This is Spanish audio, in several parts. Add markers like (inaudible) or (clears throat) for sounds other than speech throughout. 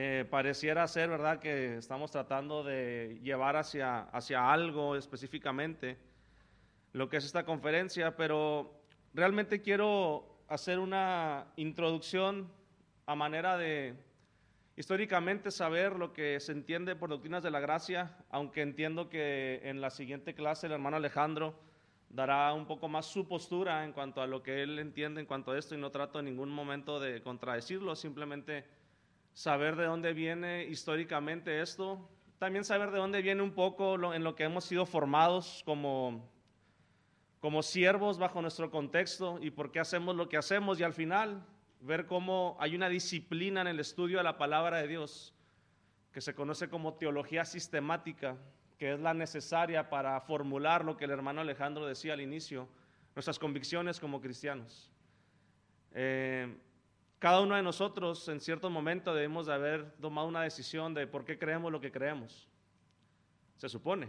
Eh, pareciera ser, ¿verdad?, que estamos tratando de llevar hacia, hacia algo específicamente lo que es esta conferencia, pero realmente quiero hacer una introducción a manera de históricamente saber lo que se entiende por doctrinas de la gracia, aunque entiendo que en la siguiente clase el hermano Alejandro dará un poco más su postura en cuanto a lo que él entiende en cuanto a esto y no trato en ningún momento de contradecirlo, simplemente saber de dónde viene históricamente esto, también saber de dónde viene un poco en lo que hemos sido formados como, como siervos bajo nuestro contexto y por qué hacemos lo que hacemos y al final ver cómo hay una disciplina en el estudio de la palabra de Dios que se conoce como teología sistemática, que es la necesaria para formular lo que el hermano Alejandro decía al inicio, nuestras convicciones como cristianos. Eh, cada uno de nosotros en cierto momento debemos de haber tomado una decisión de por qué creemos lo que creemos. Se supone.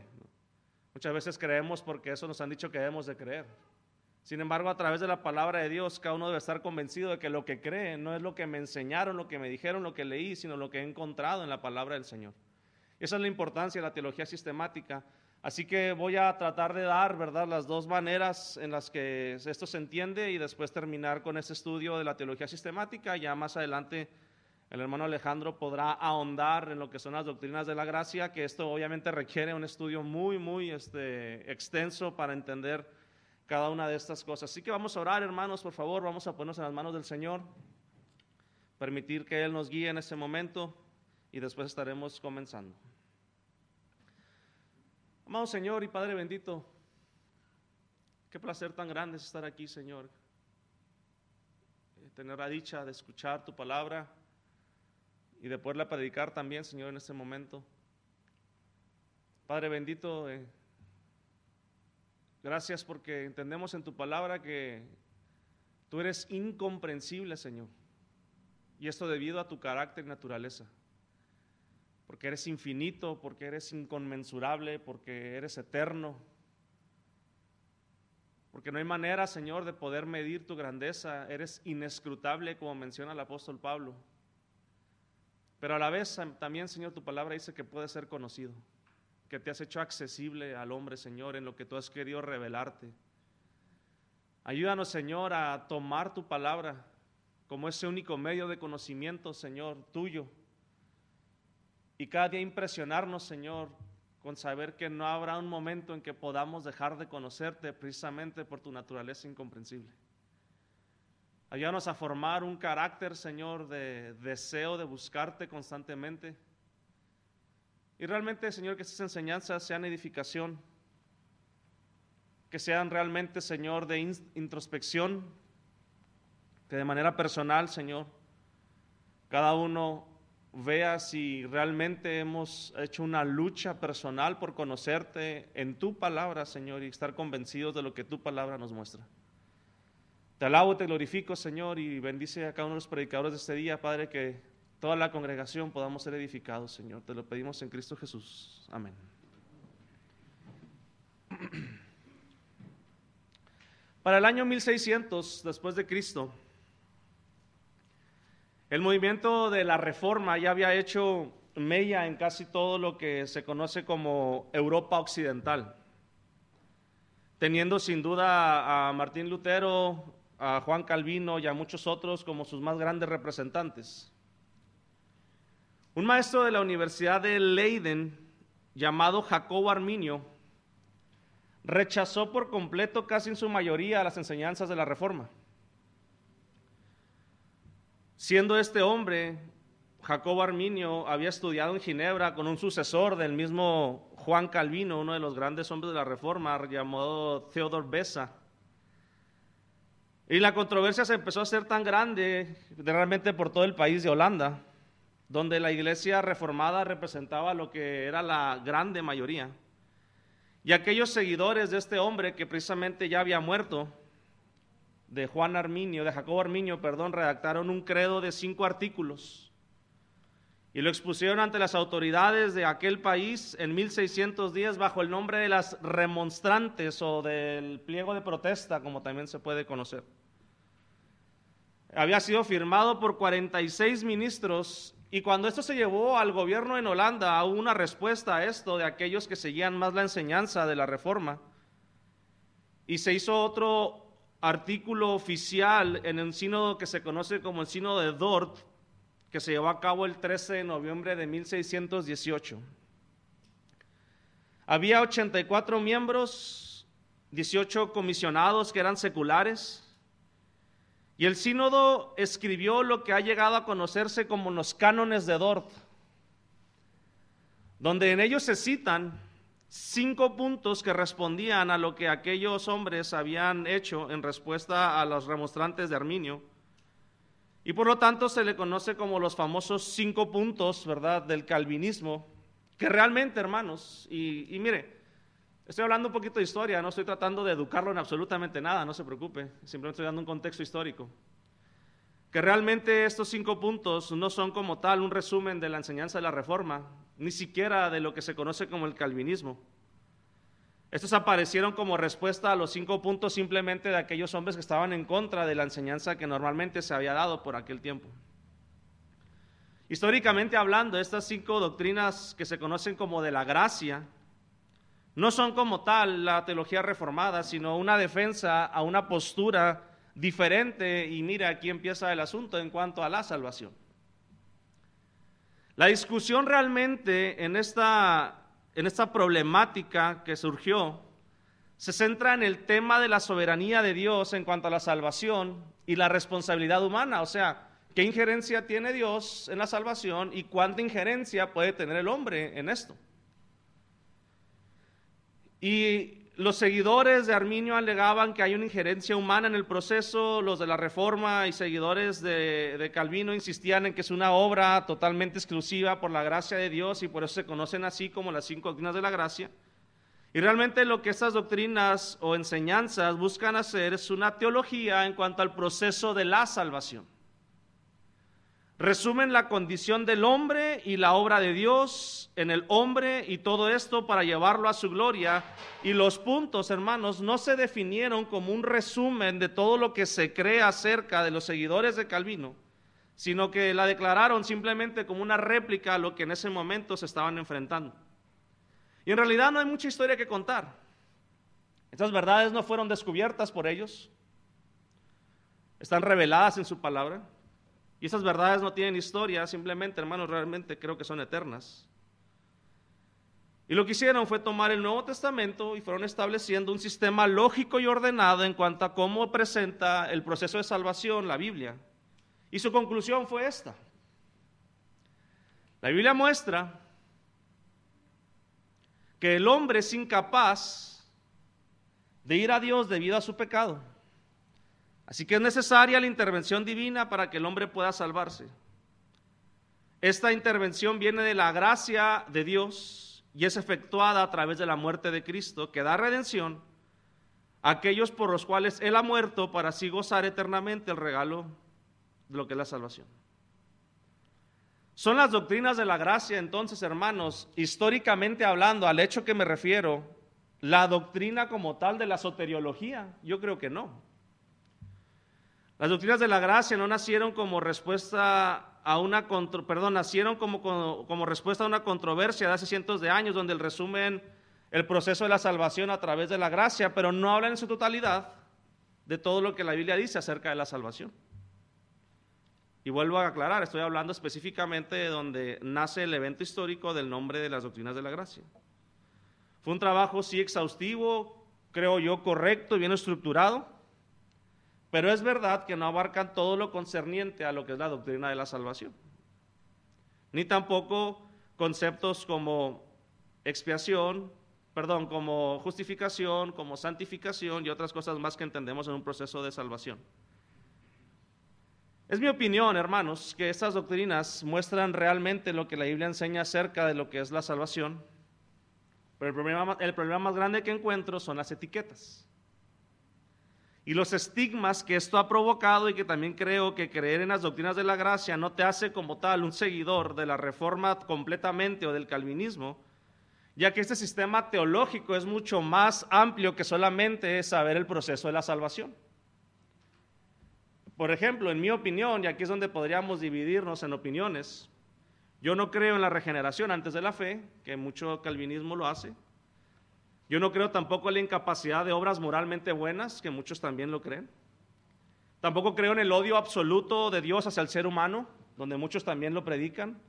Muchas veces creemos porque eso nos han dicho que debemos de creer. Sin embargo, a través de la palabra de Dios, cada uno debe estar convencido de que lo que cree no es lo que me enseñaron, lo que me dijeron, lo que leí, sino lo que he encontrado en la palabra del Señor. Esa es la importancia de la teología sistemática. Así que voy a tratar de dar, ¿verdad?, las dos maneras en las que esto se entiende y después terminar con ese estudio de la teología sistemática. Ya más adelante el hermano Alejandro podrá ahondar en lo que son las doctrinas de la gracia, que esto obviamente requiere un estudio muy, muy este, extenso para entender cada una de estas cosas. Así que vamos a orar, hermanos, por favor, vamos a ponernos en las manos del Señor, permitir que Él nos guíe en ese momento y después estaremos comenzando. Amado Señor y Padre bendito, qué placer tan grande es estar aquí, Señor. Eh, tener la dicha de escuchar tu palabra y de poderla predicar también, Señor, en este momento. Padre bendito, eh, gracias porque entendemos en tu palabra que tú eres incomprensible, Señor. Y esto debido a tu carácter y naturaleza porque eres infinito, porque eres inconmensurable, porque eres eterno. Porque no hay manera, Señor, de poder medir tu grandeza. Eres inescrutable, como menciona el apóstol Pablo. Pero a la vez también, Señor, tu palabra dice que puede ser conocido, que te has hecho accesible al hombre, Señor, en lo que tú has querido revelarte. Ayúdanos, Señor, a tomar tu palabra como ese único medio de conocimiento, Señor, tuyo y cada día impresionarnos, Señor, con saber que no habrá un momento en que podamos dejar de conocerte precisamente por tu naturaleza incomprensible. Ayúdanos a formar un carácter, Señor, de deseo de buscarte constantemente. Y realmente, Señor, que estas enseñanzas sean edificación, que sean realmente, Señor, de introspección, que de manera personal, Señor, cada uno vea si realmente hemos hecho una lucha personal por conocerte en tu palabra, Señor, y estar convencidos de lo que tu palabra nos muestra. Te alabo, te glorifico, Señor, y bendice a cada uno de los predicadores de este día, Padre, que toda la congregación podamos ser edificados, Señor. Te lo pedimos en Cristo Jesús. Amén. (clears throat) Para el año 1600 después de Cristo, el movimiento de la reforma ya había hecho mella en casi todo lo que se conoce como Europa Occidental, teniendo sin duda a Martín Lutero, a Juan Calvino y a muchos otros como sus más grandes representantes. Un maestro de la Universidad de Leiden, llamado Jacobo Arminio, rechazó por completo, casi en su mayoría, las enseñanzas de la Reforma. Siendo este hombre, Jacobo Arminio, había estudiado en Ginebra con un sucesor del mismo Juan Calvino, uno de los grandes hombres de la Reforma, llamado Theodor Bessa. Y la controversia se empezó a hacer tan grande realmente por todo el país de Holanda, donde la iglesia reformada representaba lo que era la grande mayoría. Y aquellos seguidores de este hombre que precisamente ya había muerto, de Juan Arminio, de Jacobo Arminio, perdón, redactaron un credo de cinco artículos y lo expusieron ante las autoridades de aquel país en 1610 bajo el nombre de las remonstrantes o del pliego de protesta, como también se puede conocer. Había sido firmado por 46 ministros Y cuando esto se llevó al gobierno en Holanda, hubo una respuesta a esto de aquellos que seguían más la enseñanza de la reforma. Y se hizo otro artículo oficial en el sínodo que se conoce como el sínodo de Dort, que se llevó a cabo el 13 de noviembre de 1618. Había 84 miembros, 18 comisionados que eran seculares, y el sínodo escribió lo que ha llegado a conocerse como los cánones de Dort, donde en ellos se citan cinco puntos que respondían a lo que aquellos hombres habían hecho en respuesta a los remonstrantes de Arminio. Y por lo tanto se le conoce como los famosos cinco puntos, ¿verdad?, del calvinismo, que realmente, hermanos, y, y mire, Estoy hablando un poquito de historia, no estoy tratando de educarlo en absolutamente nada, no se preocupe, simplemente estoy dando un contexto histórico. Que realmente estos cinco puntos no son como tal un resumen de la enseñanza de la Reforma, ni siquiera de lo que se conoce como el calvinismo. Estos aparecieron como respuesta a los cinco puntos simplemente de aquellos hombres que estaban en contra de la enseñanza que normalmente se había dado por aquel tiempo. Históricamente hablando, estas cinco doctrinas que se conocen como de la gracia, no son como tal la teología reformada, sino una defensa a una postura diferente y mira, aquí empieza el asunto en cuanto a la salvación. La discusión realmente en esta, en esta problemática que surgió se centra en el tema de la soberanía de Dios en cuanto a la salvación y la responsabilidad humana, o sea, qué injerencia tiene Dios en la salvación y cuánta injerencia puede tener el hombre en esto. Y los seguidores de Arminio alegaban que hay una injerencia humana en el proceso, los de la Reforma y seguidores de, Calvino insistían en que es una obra totalmente exclusiva por la gracia de Dios y por eso se conocen así como las cinco doctrinas de la gracia. Y realmente lo que estas doctrinas o enseñanzas buscan hacer es una teología en cuanto al proceso de la salvación resumen la condición del hombre y la obra de Dios en el hombre y todo esto para llevarlo a su gloria. Y los puntos, hermanos, no se definieron como un resumen de todo lo que se cree acerca de los seguidores de Calvino, sino que la declararon simplemente como una réplica a lo que en ese momento se estaban enfrentando. Y en realidad no hay mucha historia que contar. Estas verdades no fueron descubiertas por ellos, están reveladas en su palabra. Y esas verdades no tienen historia, simplemente, hermanos, realmente creo que son eternas. Y lo que hicieron fue tomar el Nuevo Testamento y fueron estableciendo un sistema lógico y ordenado en cuanto a cómo presenta el proceso de salvación la Biblia. Y su conclusión fue esta. La Biblia muestra que el hombre es incapaz de ir a Dios debido a su pecado. Así que es necesaria la intervención divina para que el hombre pueda salvarse. Esta intervención viene de la gracia de Dios y es efectuada a través de la muerte de Cristo, que da redención a aquellos por los cuales Él ha muerto para así gozar eternamente el regalo de lo que es la salvación. Son las doctrinas de la gracia, entonces, hermanos, históricamente hablando, al hecho que me refiero, la doctrina como tal de la soteriología, yo creo que no. Las doctrinas de la gracia no nacieron como respuesta a una perdón, nacieron como, como, respuesta a una controversia de hace cientos de años, donde el resumen el proceso de la salvación a través de la gracia, pero no hablan en su totalidad de todo lo que la Biblia dice acerca de la salvación. Y vuelvo a aclarar, estoy hablando específicamente de donde nace el evento histórico del nombre de las doctrinas de la gracia. Fue un trabajo sí exhaustivo, creo yo, correcto y bien estructurado pero es verdad que no abarcan todo lo concerniente a lo que es la doctrina de la salvación. Ni tampoco conceptos como expiación, perdón, como justificación, como santificación y otras cosas más que entendemos en un proceso de salvación. Es mi opinión, hermanos, que estas doctrinas muestran realmente lo que la Biblia enseña acerca de lo que es la salvación, pero el problema, el problema más grande que encuentro son las etiquetas y los estigmas que esto ha provocado y que también creo que creer en las doctrinas de la gracia no te hace como tal un seguidor de la reforma completamente o del calvinismo, ya que este sistema teológico es mucho más amplio que solamente saber el proceso de la salvación. Por ejemplo, en mi opinión, y aquí es donde podríamos dividirnos en opiniones, Yo no creo en la regeneración antes de la fe, que mucho calvinismo lo hace. Yo no creo tampoco en la incapacidad de obras moralmente buenas, que muchos también lo creen. Tampoco creo en el odio absoluto de Dios hacia el ser humano, donde muchos también lo predican.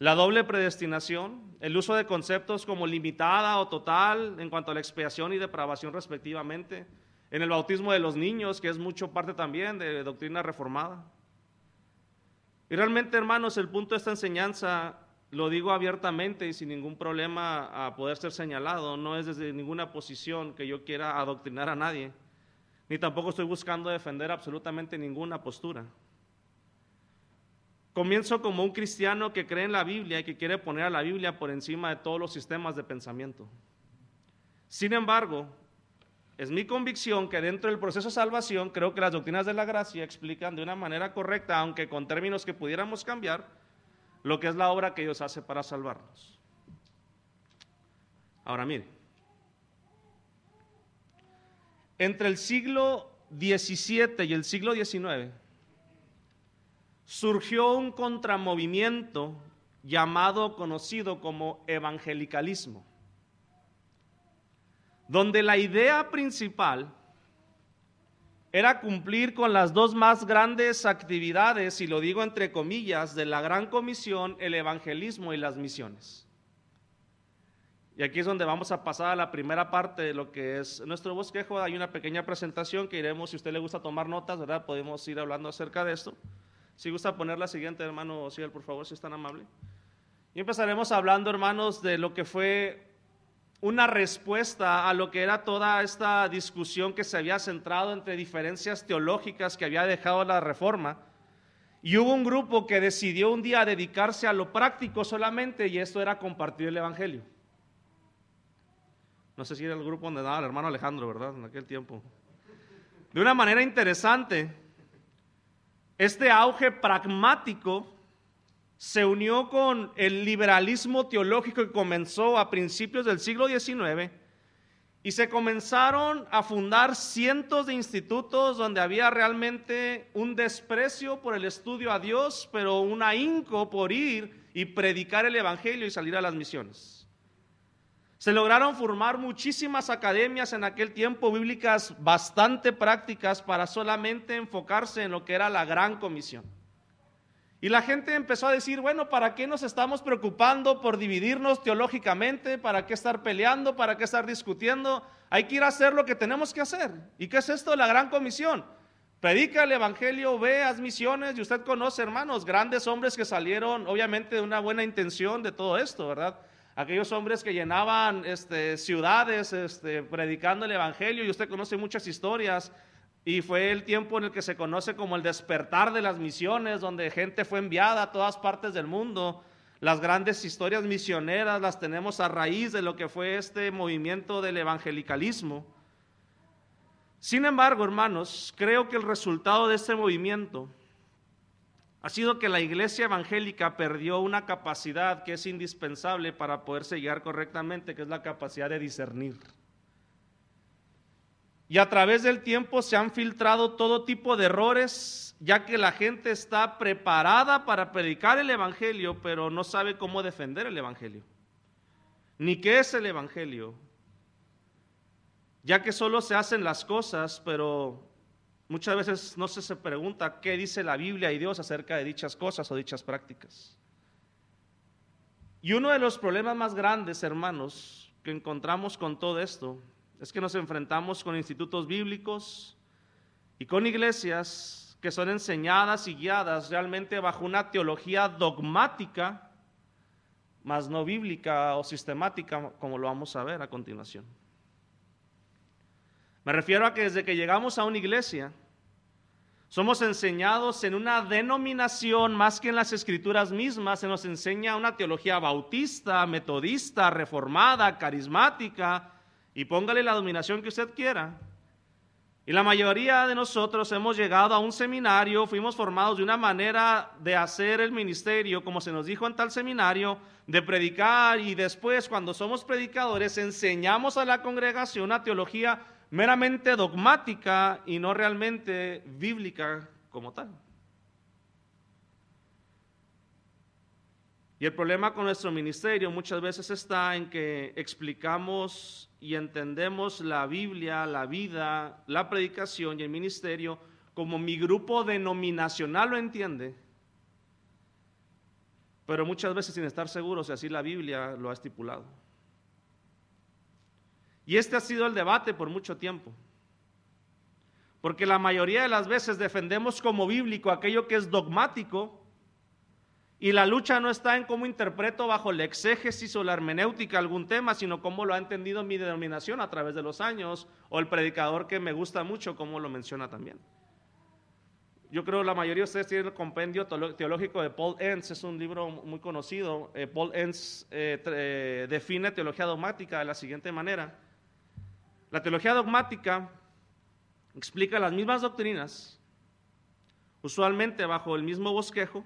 La doble predestinación, el uso de conceptos como limitada o total en cuanto a la expiación y depravación respectivamente. En el bautismo de los niños, que es mucho parte también de doctrina reformada. Y realmente, hermanos, el punto de esta enseñanza, lo digo abiertamente y sin ningún problema a poder ser señalado, no es desde ninguna posición que yo quiera adoctrinar a nadie, ni tampoco estoy buscando defender absolutamente ninguna postura. Comienzo como un cristiano que cree en la Biblia y que quiere poner a la Biblia por encima de todos los sistemas de pensamiento. Sin embargo, es mi convicción que dentro del proceso de salvación creo que las doctrinas de la gracia explican de una manera correcta, aunque con términos que pudiéramos cambiar, lo que es la obra que Dios hace para salvarnos. Ahora mire, entre el siglo XVII y el siglo XIX, surgió un contramovimiento llamado, conocido como evangelicalismo, donde la idea principal era cumplir con las dos más grandes actividades, y lo digo entre comillas, de la gran comisión, el evangelismo y las misiones. Y aquí es donde vamos a pasar a la primera parte de lo que es nuestro bosquejo. Hay una pequeña presentación que iremos, si usted le gusta tomar notas, ¿verdad? Podemos ir hablando acerca de esto. Si gusta poner la siguiente, hermano Ciel, por favor, si es tan amable. Y empezaremos hablando, hermanos, de lo que fue una respuesta a lo que era toda esta discusión que se había centrado entre diferencias teológicas que había dejado la reforma. Y hubo un grupo que decidió un día dedicarse a lo práctico solamente y esto era compartir el Evangelio. No sé si era el grupo donde daba el hermano Alejandro, ¿verdad? En aquel tiempo. De una manera interesante, este auge pragmático se unió con el liberalismo teológico que comenzó a principios del siglo XIX y se comenzaron a fundar cientos de institutos donde había realmente un desprecio por el estudio a Dios, pero un ahínco por ir y predicar el Evangelio y salir a las misiones. Se lograron formar muchísimas academias en aquel tiempo bíblicas bastante prácticas para solamente enfocarse en lo que era la gran comisión. Y la gente empezó a decir, bueno, ¿para qué nos estamos preocupando por dividirnos teológicamente? ¿Para qué estar peleando? ¿Para qué estar discutiendo? Hay que ir a hacer lo que tenemos que hacer. ¿Y qué es esto? La gran comisión. Predica el Evangelio, veas misiones y usted conoce, hermanos, grandes hombres que salieron, obviamente, de una buena intención de todo esto, ¿verdad? aquellos hombres que llenaban este, ciudades este, predicando el Evangelio, y usted conoce muchas historias, y fue el tiempo en el que se conoce como el despertar de las misiones, donde gente fue enviada a todas partes del mundo. Las grandes historias misioneras las tenemos a raíz de lo que fue este movimiento del evangelicalismo. Sin embargo, hermanos, creo que el resultado de este movimiento ha sido que la iglesia evangélica perdió una capacidad que es indispensable para poder guiar correctamente, que es la capacidad de discernir. Y a través del tiempo se han filtrado todo tipo de errores, ya que la gente está preparada para predicar el Evangelio, pero no sabe cómo defender el Evangelio, ni qué es el Evangelio, ya que solo se hacen las cosas, pero Muchas veces no se, se pregunta qué dice la Biblia y Dios acerca de dichas cosas o dichas prácticas. Y uno de los problemas más grandes, hermanos, que encontramos con todo esto es que nos enfrentamos con institutos bíblicos y con iglesias que son enseñadas y guiadas realmente bajo una teología dogmática, más no bíblica o sistemática, como lo vamos a ver a continuación. Me refiero a que desde que llegamos a una iglesia, somos enseñados en una denominación más que en las escrituras mismas, se nos enseña una teología bautista, metodista, reformada, carismática, y póngale la dominación que usted quiera. Y la mayoría de nosotros hemos llegado a un seminario, fuimos formados de una manera de hacer el ministerio, como se nos dijo en tal seminario, de predicar y después cuando somos predicadores enseñamos a la congregación una teología meramente dogmática y no realmente bíblica como tal. Y el problema con nuestro ministerio muchas veces está en que explicamos y entendemos la Biblia, la vida, la predicación y el ministerio como mi grupo denominacional lo entiende, pero muchas veces sin estar seguros si así la Biblia lo ha estipulado. Y este ha sido el debate por mucho tiempo. Porque la mayoría de las veces defendemos como bíblico aquello que es dogmático y la lucha no está en cómo interpreto bajo el exégesis o la hermenéutica algún tema, sino cómo lo ha entendido mi denominación a través de los años o el predicador que me gusta mucho, cómo lo menciona también. Yo creo que la mayoría de ustedes tienen el compendio teológico de Paul Enns, es un libro muy conocido. Eh, Paul Enns eh, eh, define teología dogmática de la siguiente manera. La teología dogmática explica las mismas doctrinas, usualmente bajo el mismo bosquejo,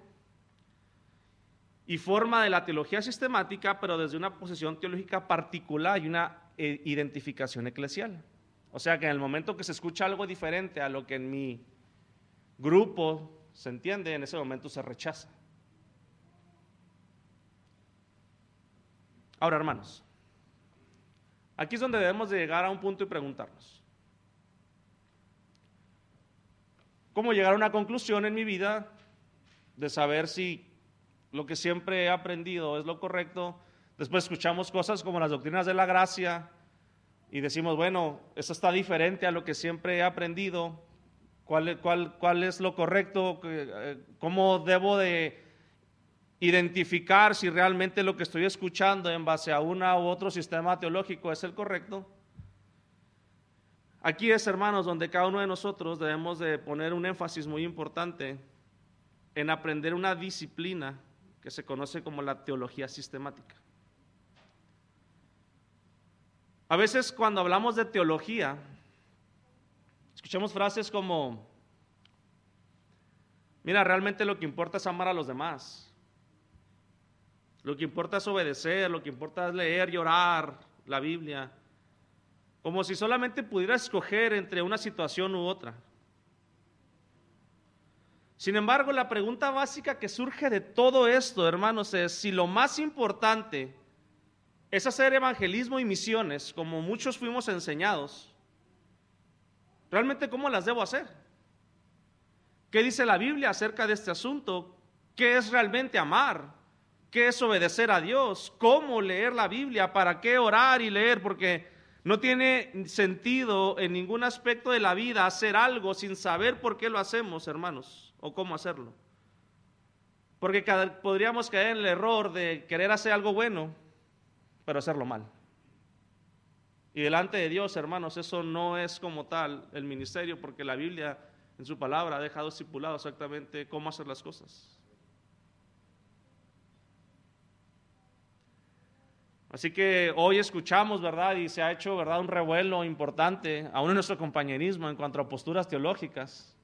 y forma de la teología sistemática, pero desde una posición teológica particular y una eh, identificación eclesial. O sea que en el momento que se escucha algo diferente a lo que en mi grupo se entiende, en ese momento se rechaza. Ahora, hermanos, aquí es donde debemos de llegar a un punto y preguntarnos. ¿Cómo llegar a una conclusión en mi vida de saber si lo que siempre he aprendido es lo correcto? Después escuchamos cosas como las doctrinas de la gracia y decimos, bueno, eso está diferente a lo que siempre he aprendido. ¿Cuál, cuál, cuál es lo correcto? Eh, ¿Cómo debo de identificar si realmente lo que estoy escuchando en base a una u otro sistema teológico es el correcto? Aquí es, hermanos, donde cada uno de nosotros debemos de poner un énfasis muy importante en aprender una disciplina que se conoce como la teología sistemática. A veces cuando hablamos de teología, escuchamos frases como, mira, realmente lo que importa es amar a los demás. Lo que importa es obedecer, lo que importa es leer y orar la Biblia como si solamente pudiera escoger entre una situación u otra. Sin embargo, la pregunta básica que surge de todo esto, hermanos, es si lo más importante es hacer evangelismo y misiones, como muchos fuimos enseñados, realmente cómo las debo hacer. ¿Qué dice la Biblia acerca de este asunto? ¿Qué es realmente amar? ¿Qué es obedecer a Dios? ¿Cómo leer la Biblia? ¿Para qué orar y leer? Porque no tiene sentido en ningún aspecto de la vida hacer algo sin saber por qué lo hacemos, hermanos, o cómo hacerlo. Porque podríamos caer en el error de querer hacer algo bueno, pero hacerlo mal. Y delante de Dios, hermanos, eso no es como tal el ministerio, porque la Biblia en su palabra ha dejado estipulado exactamente cómo hacer las cosas. Así que hoy escuchamos, ¿verdad? Y se ha hecho, ¿verdad? Un revuelo importante, aún en nuestro compañerismo en cuanto a posturas teológicas.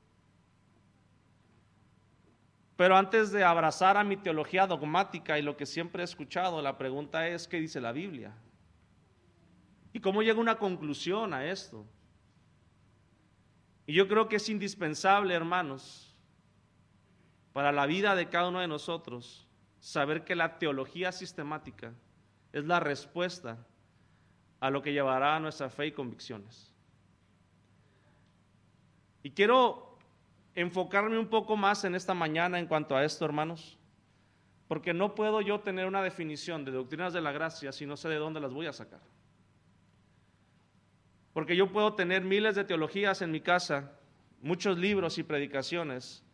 Pero antes de abrazar a mi teología dogmática y lo que siempre he escuchado, la pregunta es, ¿qué dice la Biblia? ¿Y cómo llega una conclusión a esto? Y yo creo que es indispensable, hermanos, para la vida de cada uno de nosotros, saber que la teología sistemática es la respuesta a lo que llevará a nuestra fe y convicciones. Y quiero enfocarme un poco más en esta mañana en cuanto a esto, hermanos, porque no puedo yo tener una definición de doctrinas de la gracia si no sé de dónde las voy a sacar. Porque yo puedo tener miles de teologías en mi casa, muchos libros y predicaciones,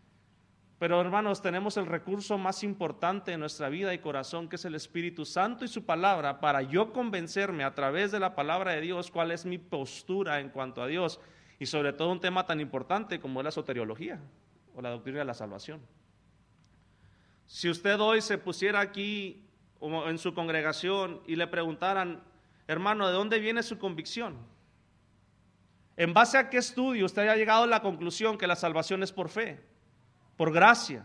pero hermanos, tenemos el recurso más importante en nuestra vida y corazón, que es el Espíritu Santo y su palabra, para yo convencerme a través de la palabra de Dios cuál es mi postura en cuanto a Dios. Y sobre todo un tema tan importante como es la soteriología o la doctrina de la salvación. Si usted hoy se pusiera aquí en su congregación y le preguntaran, hermano, ¿de dónde viene su convicción? ¿En base a qué estudio usted ha llegado a la conclusión que la salvación es por fe? por gracia.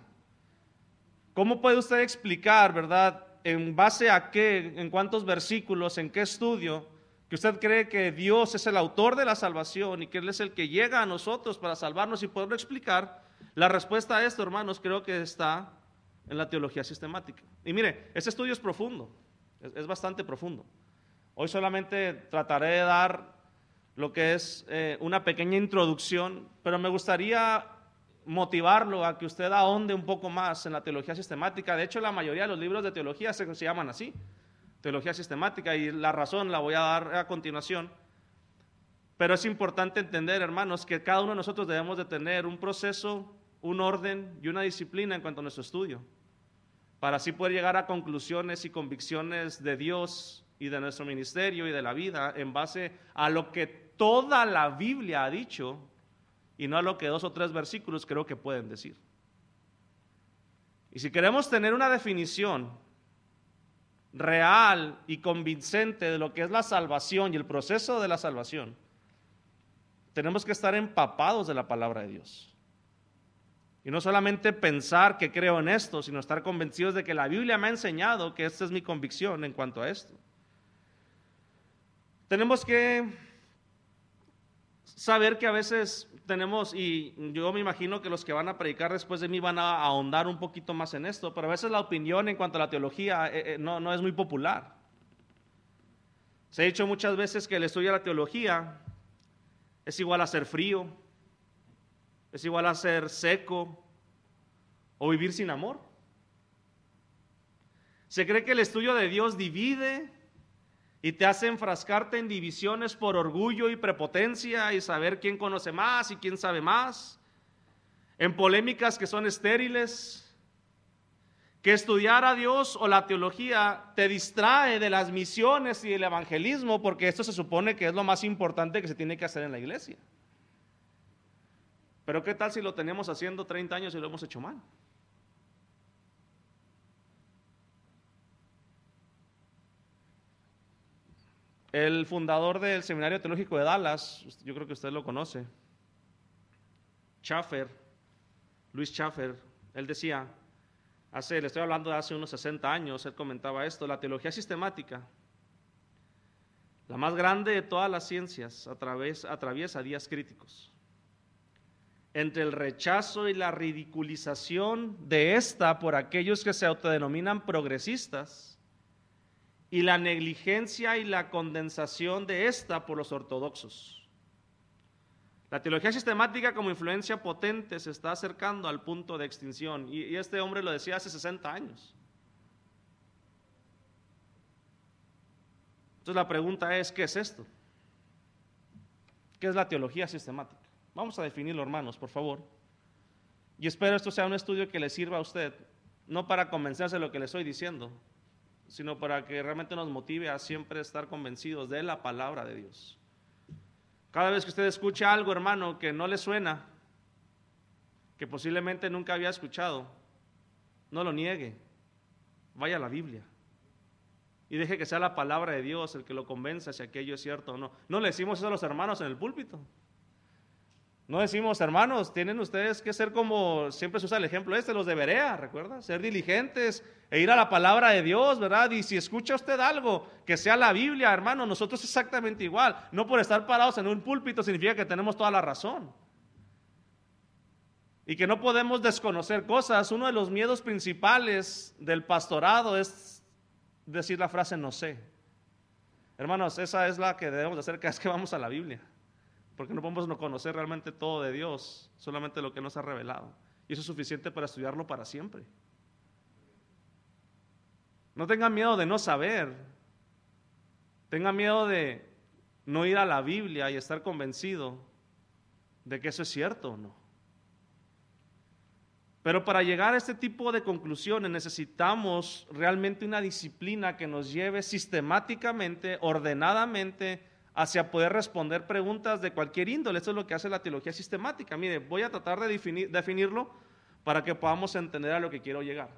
¿Cómo puede usted explicar, verdad, en base a qué, en cuántos versículos, en qué estudio, que usted cree que Dios es el autor de la salvación y que Él es el que llega a nosotros para salvarnos y poderlo explicar? La respuesta a esto, hermanos, creo que está en la teología sistemática. Y mire, este estudio es profundo, es, bastante profundo. Hoy solamente trataré de dar lo que es eh, una pequeña introducción, pero me gustaría motivarlo a que usted ahonde un poco más en la teología sistemática. De hecho, la mayoría de los libros de teología se, se llaman así, teología sistemática, y la razón la voy a dar a continuación. Pero es importante entender, hermanos, que cada uno de nosotros debemos de tener un proceso, un orden y una disciplina en cuanto a nuestro estudio, para así poder llegar a conclusiones y convicciones de Dios y de nuestro ministerio y de la vida en base a lo que toda la Biblia ha dicho y no a lo que dos o tres versículos creo que pueden decir. Y si queremos tener una definición real y convincente de lo que es la salvación y el proceso de la salvación, tenemos que estar empapados de la palabra de Dios. Y no solamente pensar que creo en esto, sino estar convencidos de que la Biblia me ha enseñado que esta es mi convicción en cuanto a esto. Tenemos que saber que a veces tenemos, y yo me imagino que los que van a predicar después de mí van a ahondar un poquito más en esto, pero a veces la opinión en cuanto a la teología eh, eh, no, no es muy popular. Se ha dicho muchas veces que el estudio de la teología es igual a ser frío, es igual a ser seco o vivir sin amor. Se cree que el estudio de Dios divide y te hace enfrascarte en divisiones por orgullo y prepotencia y saber quién conoce más y quién sabe más, en polémicas que son estériles, que estudiar a Dios o la teología te distrae de las misiones y del evangelismo, porque esto se supone que es lo más importante que se tiene que hacer en la iglesia. Pero ¿qué tal si lo tenemos haciendo 30 años y lo hemos hecho mal? El fundador del Seminario Teológico de Dallas, yo creo que usted lo conoce, Schaffer, Luis Schaffer, él decía, hace, le estoy hablando de hace unos 60 años, él comentaba esto, la teología sistemática, la más grande de todas las ciencias, atraviesa días críticos. Entre el rechazo y la ridiculización de esta por aquellos que se autodenominan progresistas, y la negligencia y la condensación de esta por los ortodoxos. La teología sistemática como influencia potente se está acercando al punto de extinción y, este hombre lo decía hace 60 años. Entonces la pregunta es, ¿qué es esto? ¿Qué es la teología sistemática? Vamos a definirlo, hermanos, por favor. Y espero esto sea un estudio que le sirva a usted, no para convencerse de lo que le estoy diciendo, sino para que realmente nos motive a siempre estar convencidos de la palabra de Dios. Cada vez que usted escucha algo, hermano, que no le suena, que posiblemente nunca había escuchado, no lo niegue, vaya a la Biblia y deje que sea la palabra de Dios el que lo convenza si aquello es cierto o no. No le decimos eso a los hermanos en el púlpito. No decimos, hermanos, tienen ustedes que ser como, siempre se usa el ejemplo este, los de Berea, ¿recuerda? Ser diligentes e ir a la palabra de Dios, ¿verdad? Y si escucha usted algo que sea la Biblia, hermano, nosotros exactamente igual. No por estar parados en un púlpito significa que tenemos toda la razón. Y que no podemos desconocer cosas. Uno de los miedos principales del pastorado es decir la frase no sé. Hermanos, esa es la que debemos hacer cada vez que vamos a la Biblia. Porque no podemos no conocer realmente todo de Dios, solamente lo que nos ha revelado. Y eso es suficiente para estudiarlo para siempre. No tenga miedo de no saber. Tenga miedo de no ir a la Biblia y estar convencido de que eso es cierto o no. Pero para llegar a este tipo de conclusiones necesitamos realmente una disciplina que nos lleve sistemáticamente, ordenadamente, hacia poder responder preguntas de cualquier índole. Esto es lo que hace la teología sistemática. Mire, voy a tratar de definirlo para que podamos entender a lo que quiero llegar.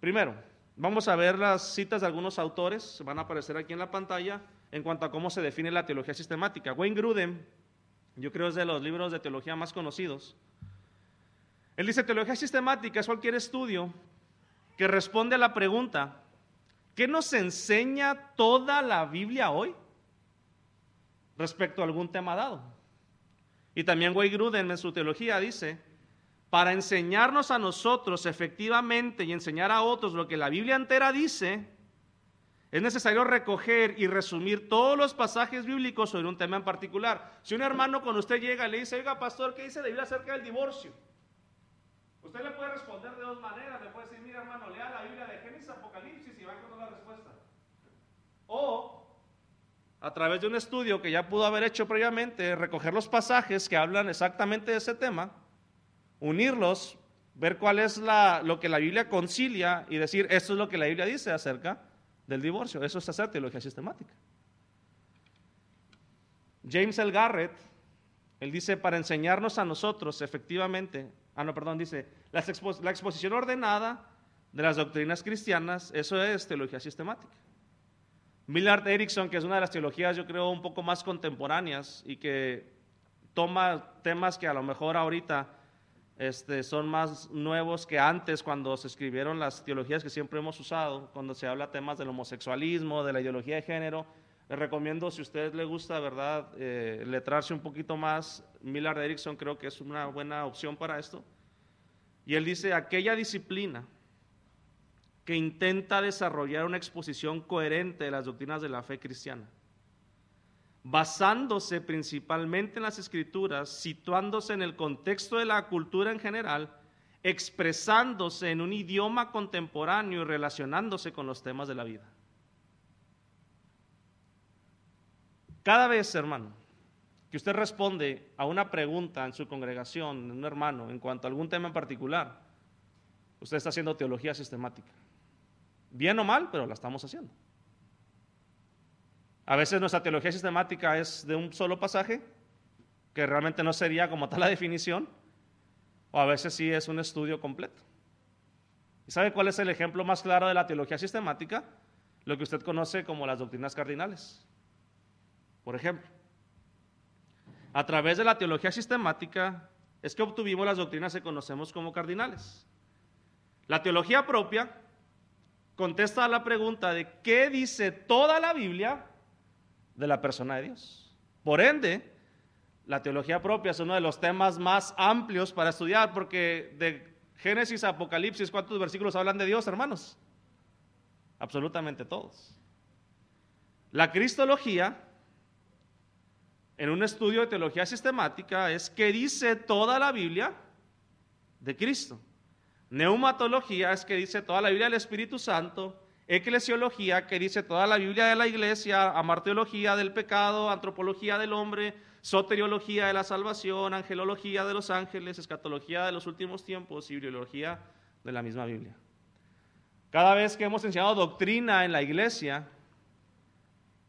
Primero, vamos a ver las citas de algunos autores, van a aparecer aquí en la pantalla, en cuanto a cómo se define la teología sistemática. Wayne Grudem, yo creo es de los libros de teología más conocidos. Él dice, teología sistemática es cualquier estudio que responde a la pregunta, ¿qué nos enseña toda la Biblia hoy? Respecto a algún tema dado. Y también Way Gruden en su teología dice, para enseñarnos a nosotros efectivamente y enseñar a otros lo que la Biblia entera dice, es necesario recoger y resumir todos los pasajes bíblicos sobre un tema en particular. Si un hermano con usted llega y le dice, oiga, pastor, ¿qué dice la Biblia acerca del divorcio? Usted le puede responder de dos maneras. Le puede decir, mira hermano, lea la Biblia de Génesis, Apocalipsis y va a encontrar la respuesta. O, a través de un estudio que ya pudo haber hecho previamente, recoger los pasajes que hablan exactamente de ese tema, unirlos, ver cuál es la, lo que la Biblia concilia y decir, esto es lo que la Biblia dice acerca del divorcio. Eso es hacer teología sistemática. James L. Garrett, él dice, para enseñarnos a nosotros efectivamente, ah no, perdón, dice, la, la exposición ordenada de las doctrinas cristianas, eso es teología sistemática. Millard Erickson, que es una de las teologías, yo creo, un poco más contemporáneas y que toma temas que a lo mejor ahorita este, son más nuevos que antes cuando se escribieron las teologías que siempre hemos usado, cuando se habla temas del homosexualismo, de la ideología de género. Les recomiendo, si a usted le gusta, ¿verdad?, eh, letrarse un poquito más. Millard Erickson creo que es una buena opción para esto. Y él dice, aquella disciplina que intenta desarrollar una exposición coherente de las doctrinas de la fe cristiana basándose principalmente en las escrituras, situándose en el contexto de la cultura en general, expresándose en un idioma contemporáneo y relacionándose con los temas de la vida. Cada vez, hermano, que usted responde a una pregunta en su congregación, en un hermano, en cuanto a algún tema en particular, usted está haciendo teología sistemática. Bien o mal, pero la estamos haciendo. A veces nuestra teología sistemática es de un solo pasaje, que realmente no sería como tal la (laughs) definición, o a veces sí es un estudio completo. ¿Y sabe cuál es el ejemplo más claro de la teología sistemática? Lo que usted conoce como las doctrinas cardinales. Por ejemplo, a través de la teología sistemática es que obtuvimos las doctrinas que conocemos como cardinales. La teología propia contesta a la pregunta de qué dice toda la Biblia de la persona de Dios. Por ende, la teología propia es uno de los temas más amplios para estudiar, porque de Génesis a Apocalipsis, ¿cuántos versículos hablan de Dios, hermanos? Absolutamente todos. La cristología, en un estudio de teología sistemática, es que dice toda la Biblia de Cristo. Neumatología es que dice toda la Biblia del Espíritu Santo eclesiología, que dice toda la Biblia de la iglesia, amarteología del pecado, antropología del hombre, soteriología de la salvación, angelología de los ángeles, escatología de los últimos tiempos y bibliología de la misma Biblia. Cada vez que hemos enseñado doctrina en la iglesia,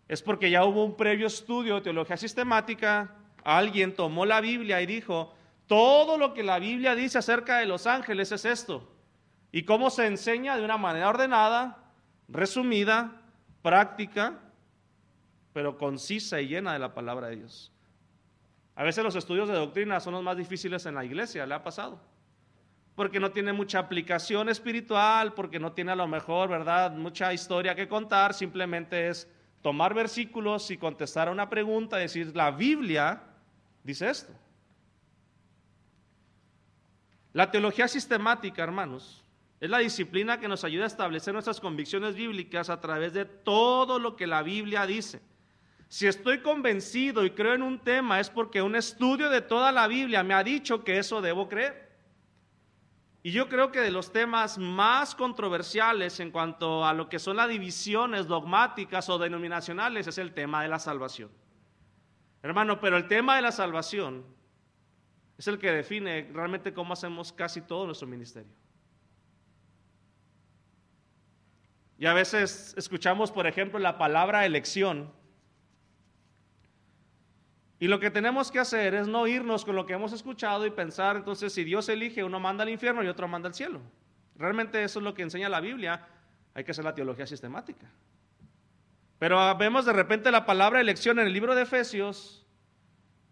es porque ya hubo un previo estudio de teología sistemática, alguien tomó la Biblia y dijo, todo lo que la Biblia dice acerca de los ángeles es esto. Y cómo se enseña de una manera ordenada, resumida, práctica, pero concisa y llena de la palabra de Dios. A veces los estudios de doctrina son los más difíciles en la iglesia, le ha pasado. Porque no tiene mucha aplicación espiritual, porque no tiene a lo mejor, ¿verdad?, mucha historia que contar, simplemente es tomar versículos y contestar a una pregunta, decir, la Biblia dice esto. La teología sistemática, hermanos, es la disciplina que nos ayuda a establecer nuestras convicciones bíblicas a través de todo lo que la Biblia dice. Si estoy convencido y creo en un tema es porque un estudio de toda la Biblia me ha dicho que eso debo creer. Y yo creo que de los temas más controversiales en cuanto a lo que son las divisiones dogmáticas o denominacionales es el tema de la salvación. Hermano, pero el tema de la salvación es el que define realmente cómo hacemos casi todo nuestro ministerio. Y a veces escuchamos, por ejemplo, la palabra elección. Y lo que tenemos que hacer es no irnos con lo que hemos escuchado y pensar, entonces, si Dios elige, uno manda al infierno y otro manda al cielo. Realmente eso es lo que enseña la Biblia. Hay que hacer la teología sistemática. Pero vemos de repente la palabra elección en el libro de Efesios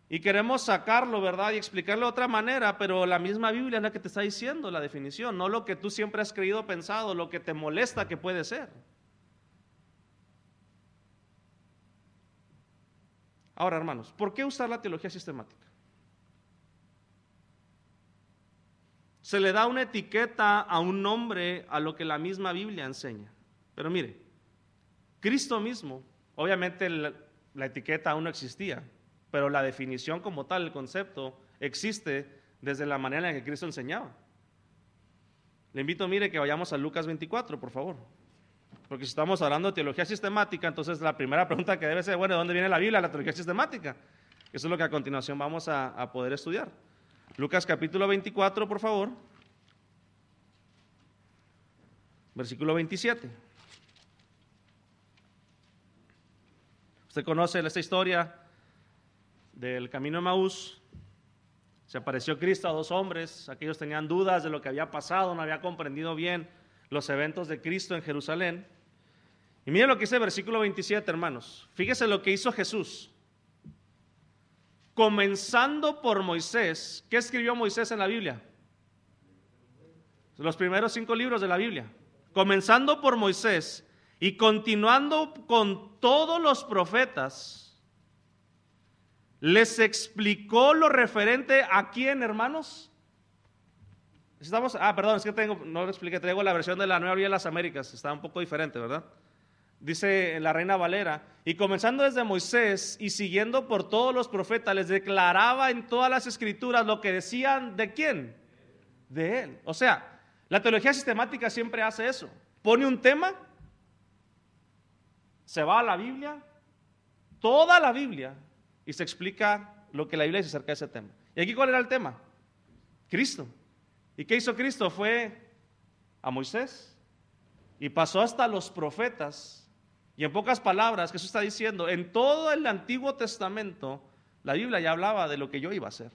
y queremos sacarlo, ¿verdad? Y explicarlo de otra manera, pero la misma Biblia es la que te está diciendo la definición, no lo que tú siempre has creído, pensado, lo que te molesta que puede ser. Ahora, hermanos, ¿por qué usar la teología sistemática? se le da una etiqueta a un nombre a lo que la misma Biblia enseña. Pero mire, Cristo mismo, obviamente la, la etiqueta aún no existía, pero la definición como tal, el concepto, existe desde la manera en que Cristo enseñaba. Le invito, mire, que vayamos a Lucas 24, por favor. Porque si estamos hablando de teología sistemática, entonces la primera pregunta que debe ser, bueno, ¿de dónde viene la Biblia, la teología sistemática? Eso es lo que a continuación vamos a, a poder estudiar. Lucas capítulo 24, por favor. Versículo 27. Usted conoce esta historia del camino de Maús. Se apareció Cristo a dos hombres, aquellos tenían dudas de lo que había pasado, no había comprendido bien los eventos de Cristo en Jerusalén. Y miren lo que dice el versículo 27, hermanos. Fíjese lo que hizo Jesús. Comenzando por Moisés, ¿qué escribió Moisés en la Biblia? Los primeros cinco libros de la Biblia. Comenzando por Moisés y continuando con todos los profetas, les explicó lo referente a quién, hermanos. Estamos, ah, perdón, es que tengo, no lo expliqué, traigo la versión de la Nueva Biblia de las Américas, está un poco diferente, ¿verdad? Dice la Reina Valera, y comenzando desde Moisés y siguiendo por todos los profetas, les declaraba en todas las escrituras lo que decían de quién, de él. O sea, la teología sistemática siempre hace eso, pone un tema se va a la Biblia, toda la Biblia, y se explica lo que la Biblia dice acerca de ese tema. ¿Y aquí cuál era el tema? Cristo. ¿Y qué hizo Cristo? Fue a Moisés y pasó hasta los profetas. Y en pocas palabras, Jesús está diciendo, en todo el Antiguo Testamento, la Biblia ya hablaba de lo que yo iba a hacer.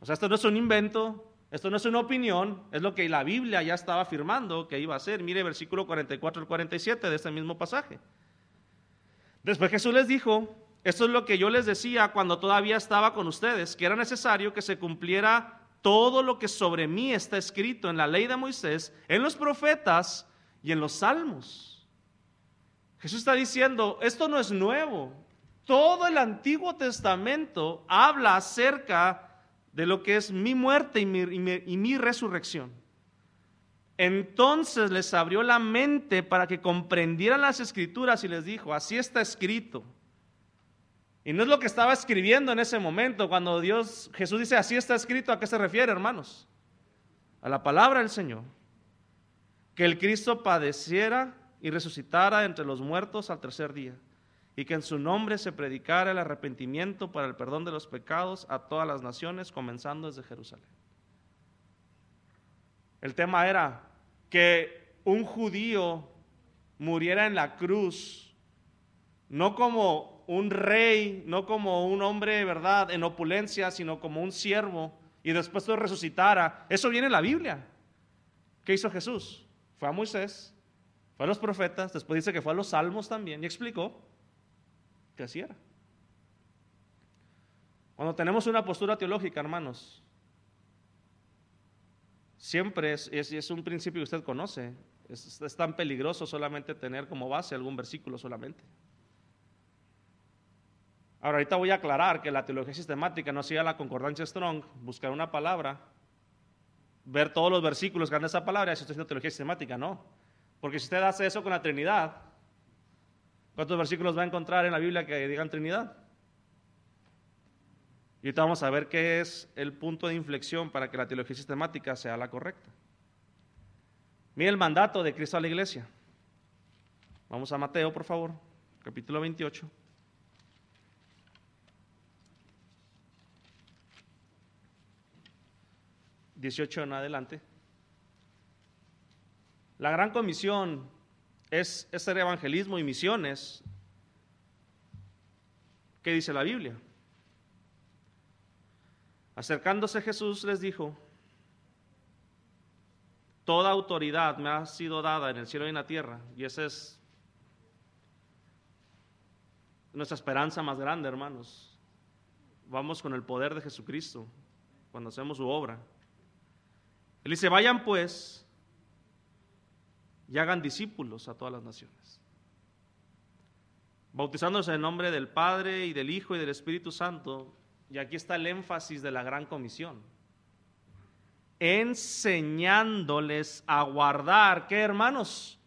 O sea, esto no es un invento, esto no es una opinión, es lo que la Biblia ya estaba afirmando que iba a ser. Mire versículo 44 al 47 de este mismo pasaje. Después Jesús les dijo, esto es lo que yo les decía cuando todavía estaba con ustedes, que era necesario que se cumpliera todo lo que sobre mí está escrito en la ley de Moisés, en los profetas y en los salmos. Jesús está diciendo, esto no es nuevo. Todo el Antiguo Testamento habla acerca de lo que es mi muerte y mi, resurrección. Entonces les abrió la mente para que comprendieran las escrituras y les dijo, así está escrito. Y no es lo que estaba escribiendo en ese momento, cuando Dios, Jesús dice, así está escrito, ¿a qué se refiere, hermanos? A la palabra del Señor. Que el Cristo padeciera y resucitara entre los muertos al tercer día y que en su nombre se predicara el arrepentimiento para el perdón de los pecados a todas las naciones, comenzando desde Jerusalén. El tema era que un judío muriera en la cruz, no como un rey, no como un hombre, ¿verdad?, en opulencia, sino como un siervo, y después resucitara. Eso viene en la Biblia. ¿Qué hizo Jesús? Fue a Moisés, fue a los profetas, después dice que fue a los salmos también, y explicó que así era. Cuando tenemos una postura teológica, hermanos, siempre es, es, un principio que usted conoce. Es, tan peligroso solamente tener como base algún versículo solamente. Ahora, ahorita voy a aclarar que la teología sistemática no sigue la concordancia strong, buscar una palabra, ver todos los versículos que dan esa palabra, eso es teología sistemática, no. Porque si usted hace eso con la Trinidad, ¿Cuántos versículos va a encontrar en la Biblia que digan Trinidad? Y ahorita vamos a ver qué es el punto de inflexión para que la teología sistemática sea la correcta. Mire el mandato de Cristo a la iglesia. Vamos a Mateo, por favor, capítulo 28. Dieciocho en adelante. La gran comisión es, ser evangelismo y misiones. ¿Qué dice la Biblia? Acercándose Jesús les dijo, Toda autoridad me ha sido dada en el cielo y en la tierra. Y esa es nuestra esperanza más grande, hermanos. Vamos con el poder de Jesucristo cuando hacemos su obra. Él dice, vayan pues y hagan discípulos a todas las naciones, bautizándose en el nombre del Padre y del Hijo y del Espíritu Santo. Y aquí está el énfasis de la gran comisión. enseñándoles a guardar, ¿qué hermanos?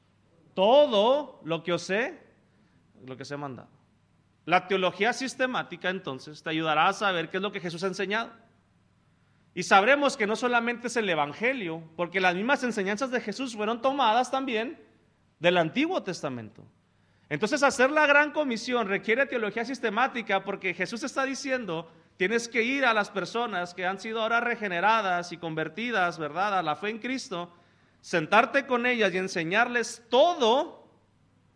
Todo lo que os he, lo que os he mandado. La teología sistemática entonces te ayudará a saber qué es lo que Jesús ha enseñado. Y sabremos que no solamente es el Evangelio, porque las mismas enseñanzas de Jesús fueron tomadas también del Antiguo Testamento. Entonces hacer la gran comisión requiere teología sistemática porque Jesús está diciendo, tienes que ir a las personas que han sido ahora regeneradas y convertidas, ¿verdad?, a la fe en Cristo, sentarte con ellas y enseñarles todo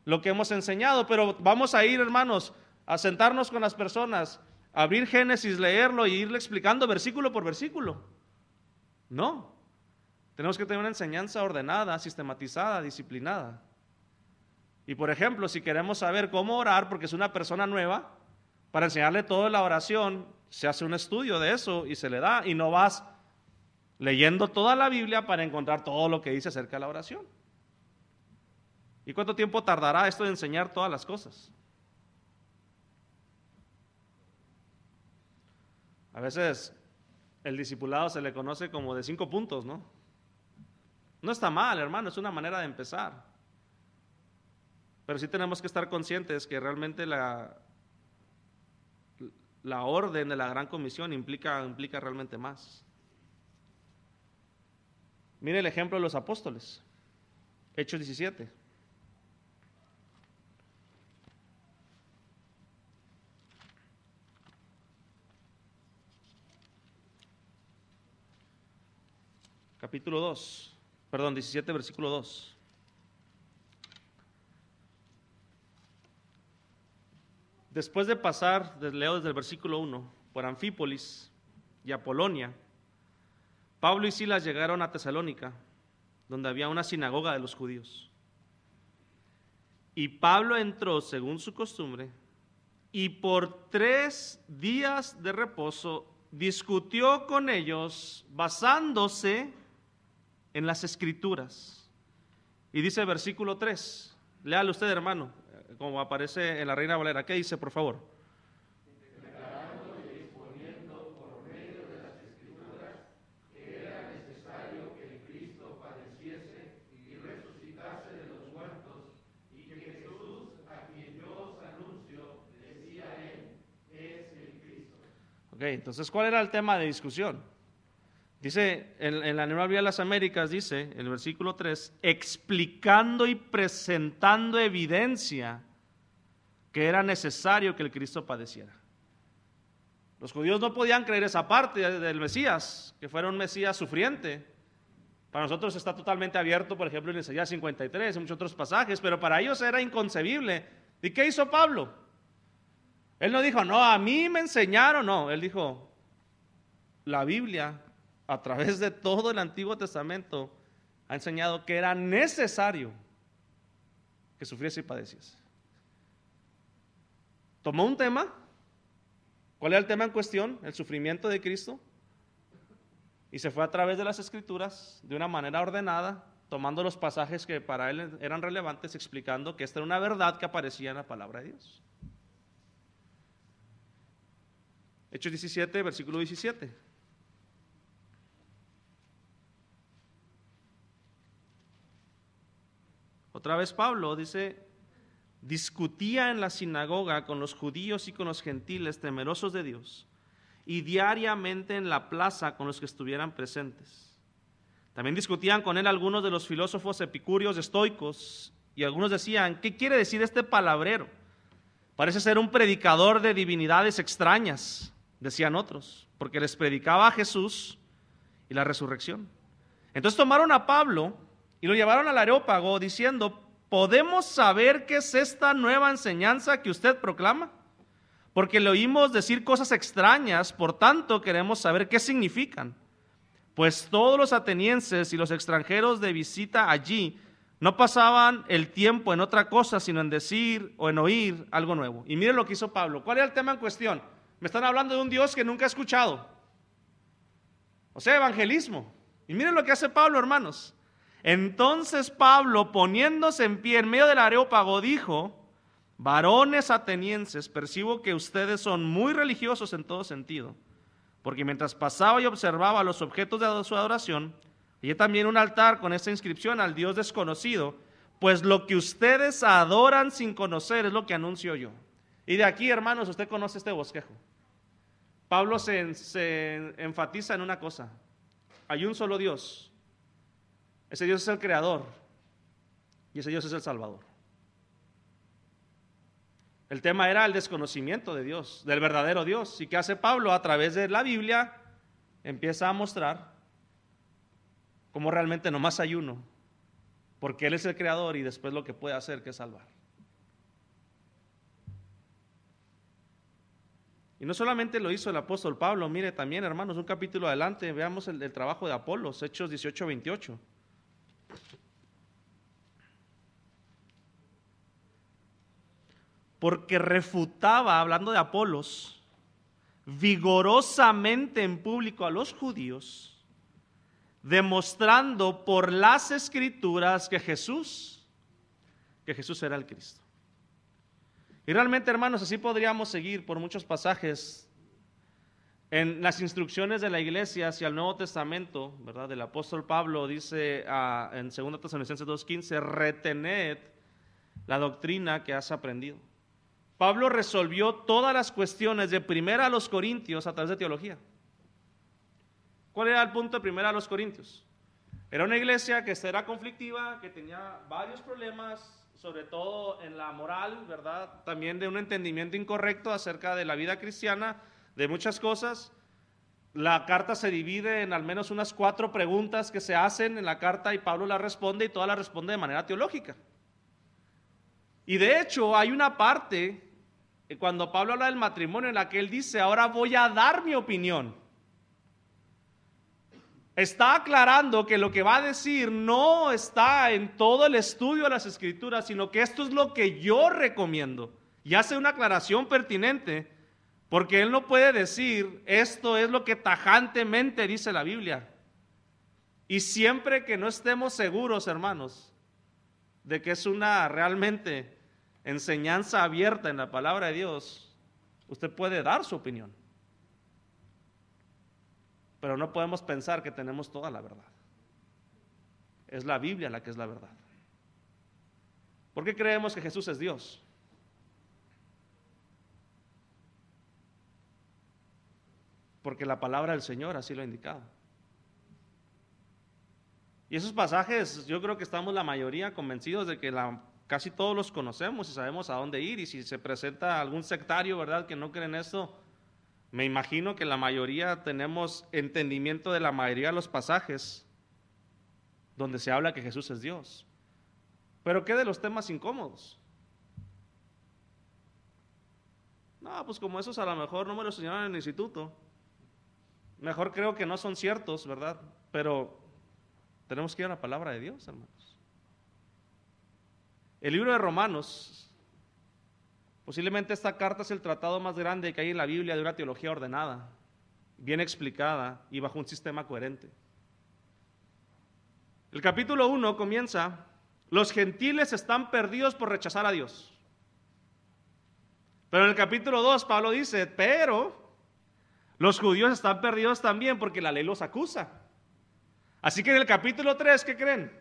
lo que hemos enseñado. Pero vamos a ir, hermanos, a sentarnos con las personas, abrir Génesis, leerlo y irle explicando versículo por versículo. No. Tenemos que tener una enseñanza ordenada, sistematizada, disciplinada. Y por ejemplo, si queremos saber cómo orar, porque es una persona nueva, para enseñarle toda la oración, se hace un estudio de eso y se le da, y no vas leyendo toda la Biblia para encontrar todo lo que dice acerca de la oración. ¿Y cuánto tiempo tardará esto de enseñar todas las cosas? A veces el discipulado se le conoce como de cinco puntos, ¿no? No está mal, hermano, es una manera de empezar. Pero sí tenemos que estar conscientes que realmente la, la orden de la gran comisión implica, implica realmente más. Mire el ejemplo de los apóstoles. Hechos 17. Capítulo 2, perdón, 17, versículo 2. Después de pasar, leo desde el versículo 1, por Anfípolis y Apolonia, Pablo y Silas llegaron a Tesalónica, donde había una sinagoga de los judíos. Y Pablo entró según su costumbre y por tres días de reposo discutió con ellos basándose en las escrituras. Y dice el versículo 3, léalo usted hermano como aparece en la Reina Valera. ¿Qué dice, por favor? Ok, entonces, ¿cuál era el tema de discusión? Dice, en, la Nueva Biblia de las Américas, dice, el versículo 3, explicando y presentando evidencia que era necesario que el Cristo padeciera. Los judíos no podían creer esa parte del Mesías, que fuera un Mesías sufriente. Para nosotros está totalmente abierto, por ejemplo, en Isaías 53, en muchos otros pasajes, pero para ellos era inconcebible. ¿Y qué hizo Pablo? Él no dijo, no, a mí me enseñaron, no, él dijo, la Biblia, a través de todo el Antiguo Testamento, ha enseñado que era necesario que sufriese y padeciese tomó un tema. ¿Cuál era el tema en cuestión? El sufrimiento de Cristo. Y se fue a través de las escrituras de una manera ordenada, tomando los pasajes que para él eran relevantes, explicando que esta era una verdad que aparecía en la palabra de Dios. Hechos 17, versículo 17. Otra vez Pablo dice, discutía en la sinagoga con los judíos y con los gentiles temerosos de Dios, y diariamente en la plaza con los que estuvieran presentes. También discutían con él algunos de los filósofos epicúreos estoicos, y algunos decían, ¿qué quiere decir este palabrero? Parece ser un predicador de divinidades extrañas, decían otros, porque les predicaba a Jesús y la resurrección. Entonces tomaron a Pablo y lo llevaron al areópago diciendo, ¿podemos saber qué es esta nueva enseñanza que usted proclama? Porque le oímos decir cosas extrañas, por tanto queremos saber qué significan. Pues todos los atenienses y los extranjeros de visita allí no pasaban el tiempo en otra cosa, sino en decir o en oír algo nuevo. Y miren lo que hizo Pablo. ¿Cuál era el tema en cuestión? Me están hablando de un Dios que nunca he escuchado. O sea, evangelismo. Y miren lo que hace Pablo, hermanos. Entonces Pablo, poniéndose en pie en medio del areópago, dijo, varones atenienses, percibo que ustedes son muy religiosos en todo sentido. Porque mientras pasaba y observaba los objetos de su adoración, y también un altar con esta inscripción al Dios desconocido, pues lo que ustedes adoran sin conocer es lo que anuncio yo. Y de aquí, hermanos, usted conoce este bosquejo. Pablo se, se enfatiza en una cosa. Hay un solo Dios. Ese Dios es el creador. Y ese Dios es el Salvador. El tema era el desconocimiento de Dios, del verdadero Dios. ¿Y qué hace Pablo? A través de la Biblia empieza a mostrar cómo realmente nomás hay uno, porque Él es el creador y después lo que puede hacer que es salvar. Y no solamente lo hizo el apóstol Pablo, mire también hermanos, un capítulo adelante, veamos el, el trabajo de Apolos, Hechos 18, 28. Porque refutaba, hablando de Apolos, vigorosamente en público a los judíos, demostrando por las escrituras que Jesús, que Jesús era el Cristo. Y realmente, hermanos, así podríamos seguir por muchos pasajes en las instrucciones de la iglesia hacia el Nuevo Testamento, ¿verdad? El apóstol Pablo dice uh, en 2 Tesalonicenses 2.15, retened la doctrina que has aprendido. Pablo resolvió todas las cuestiones de primera a los Corintios a través de teología. ¿Cuál era el punto de primera a los Corintios? Era una iglesia que era conflictiva, que tenía varios problemas, sobre todo en la moral, ¿verdad? También de un entendimiento incorrecto acerca de la vida cristiana, de muchas cosas. La carta se divide en al menos unas cuatro preguntas que se hacen en la carta y Pablo las responde y todas las responde de manera teológica. Y de hecho hay una parte cuando Pablo habla del matrimonio en la que él dice, ahora voy a dar mi opinión. Está aclarando que lo que va a decir no está en todo el estudio de las escrituras, sino que esto es lo que yo recomiendo. Y hace una aclaración pertinente, porque él no puede decir, esto es lo que tajantemente dice la Biblia. Y siempre que no estemos seguros, hermanos, de que es una realmente enseñanza abierta en la palabra de Dios, usted puede dar su opinión. Pero no podemos pensar que tenemos toda la verdad. Es la Biblia la que es la verdad. ¿Por qué creemos que Jesús es Dios? Porque la palabra del Señor así lo ha indicado. Y esos pasajes, yo creo que estamos la mayoría convencidos de que la casi todos los conocemos y sabemos a dónde ir. Y si se presenta algún sectario, ¿verdad?, que no cree en esto, me imagino que la mayoría tenemos entendimiento de la mayoría de los pasajes donde se habla que Jesús es Dios. Pero ¿qué de los temas incómodos? No, pues como esos a lo mejor no me los enseñaron en el instituto. Mejor creo que no son ciertos, ¿verdad? Pero tenemos que ir a la palabra de Dios, hermanos. El libro de Romanos, posiblemente esta carta es el tratado más grande que hay en la Biblia de una teología ordenada, bien explicada y bajo un sistema coherente. El capítulo 1 comienza, los gentiles están perdidos por rechazar a Dios. Pero en el capítulo 2 Pablo dice, pero los judíos están perdidos también porque la ley los acusa. Así que en el capítulo 3, ¿qué creen?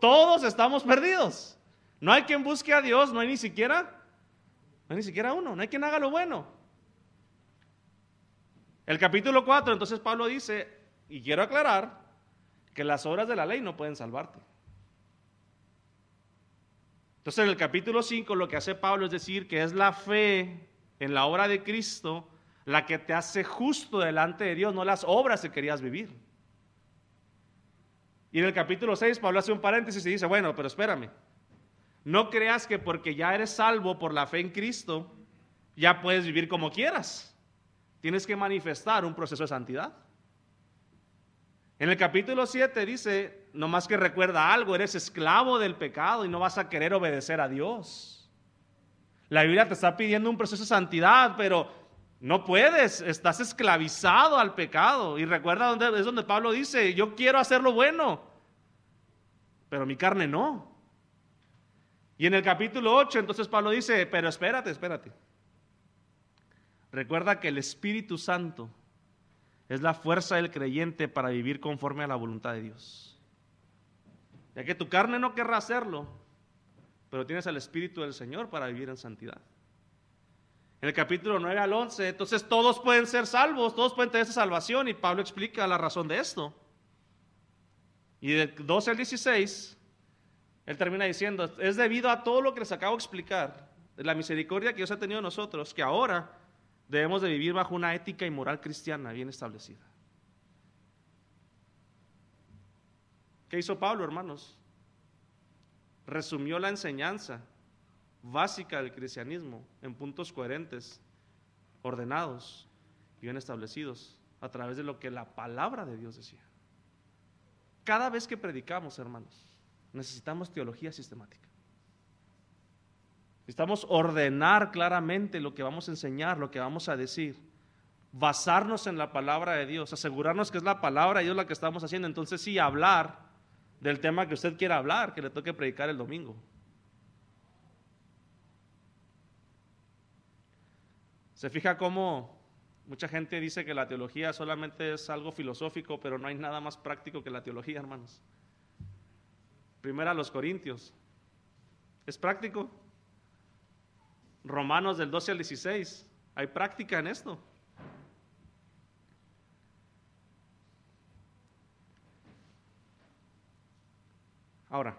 Todos estamos perdidos. No hay quien busque a Dios, no hay ni siquiera, no hay ni siquiera uno, no hay quien haga lo bueno. El capítulo 4, entonces Pablo dice, y quiero aclarar, que las obras de la ley no pueden salvarte. Entonces en el capítulo 5 lo que hace Pablo es decir que es la fe en la obra de Cristo la que te hace justo delante de Dios, no las obras que querías vivir. Y en el capítulo 6 Pablo hace un paréntesis y dice, bueno, pero espérame, no creas que porque ya eres salvo por la fe en Cristo, ya puedes vivir como quieras. Tienes que manifestar un proceso de santidad. En el capítulo 7 dice, no más que recuerda algo, eres esclavo del pecado y no vas a querer obedecer a Dios. La Biblia te está pidiendo un proceso de santidad, pero no puedes, estás esclavizado al pecado. Y recuerda dónde es donde Pablo dice, yo quiero hacer lo bueno, pero mi carne no. Y en el capítulo 8, entonces Pablo dice, pero espérate, espérate. Recuerda que el Espíritu Santo es la fuerza del creyente para vivir conforme a la voluntad de Dios. Ya que tu carne no querrá hacerlo, pero tienes el Espíritu del Señor para vivir en santidad. En el capítulo 9 al 11, entonces todos pueden ser salvos, todos pueden tener esa salvación y Pablo explica la razón de esto. Y del 12 al 16, él termina diciendo, es debido a todo lo que les acabo de explicar, de la misericordia que Dios ha tenido nosotros, que ahora debemos de vivir bajo una ética y moral cristiana bien establecida. ¿Qué hizo Pablo, hermanos? Resumió la enseñanza básica del cristianismo en puntos coherentes, ordenados bien establecidos a través de lo que la palabra de Dios decía. Cada vez que predicamos, hermanos, necesitamos teología sistemática. Necesitamos ordenar claramente lo que vamos a enseñar, lo que vamos a decir, basarnos en la palabra de Dios, asegurarnos que es la palabra de Dios la que estamos haciendo. Entonces sí, hablar del tema que usted quiera hablar, que le toque predicar el domingo. Se fija cómo mucha gente dice que la teología solamente es algo filosófico, pero no hay nada más práctico que la teología, hermanos. Primera a los Corintios. ¿Es práctico? Romanos del 12 al 16. Hay práctica en esto. Ahora,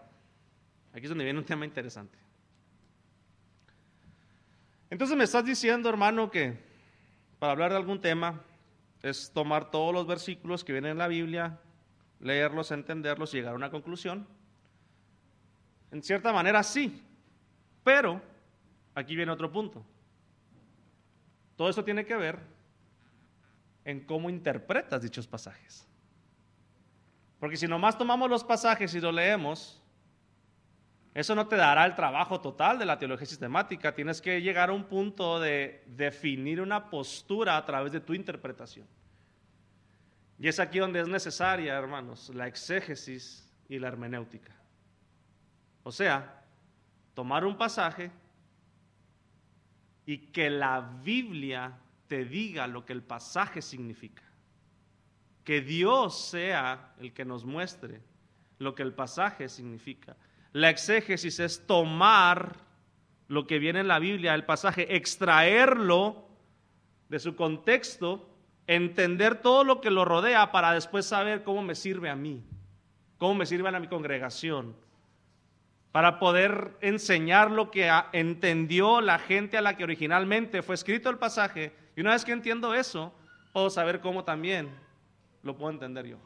aquí es donde viene un tema interesante. Entonces me estás diciendo, hermano, que para hablar de algún tema es tomar todos los versículos que vienen en la Biblia, leerlos, entenderlos y llegar a una conclusión. En cierta manera sí, pero aquí viene otro punto. Todo eso tiene que ver en cómo interpretas dichos pasajes. Porque si nomás tomamos los pasajes y los leemos, eso no te dará el trabajo total de la teología sistemática. Tienes que llegar a un punto de definir una postura a través de tu interpretación. Y es aquí donde es necesaria, hermanos, la exégesis y la hermenéutica. O sea, tomar un pasaje y que la Biblia te diga lo que el pasaje significa. Que Dios sea el que nos muestre lo que el pasaje significa. La exégesis es tomar lo que viene en la Biblia, el pasaje, extraerlo de su contexto, entender todo lo que lo rodea para después saber cómo me sirve a mí, cómo me sirve a mi congregación, para poder enseñar lo que entendió la gente a la que originalmente fue escrito el pasaje. Y una vez que entiendo eso, puedo saber cómo también lo puedo entender yo.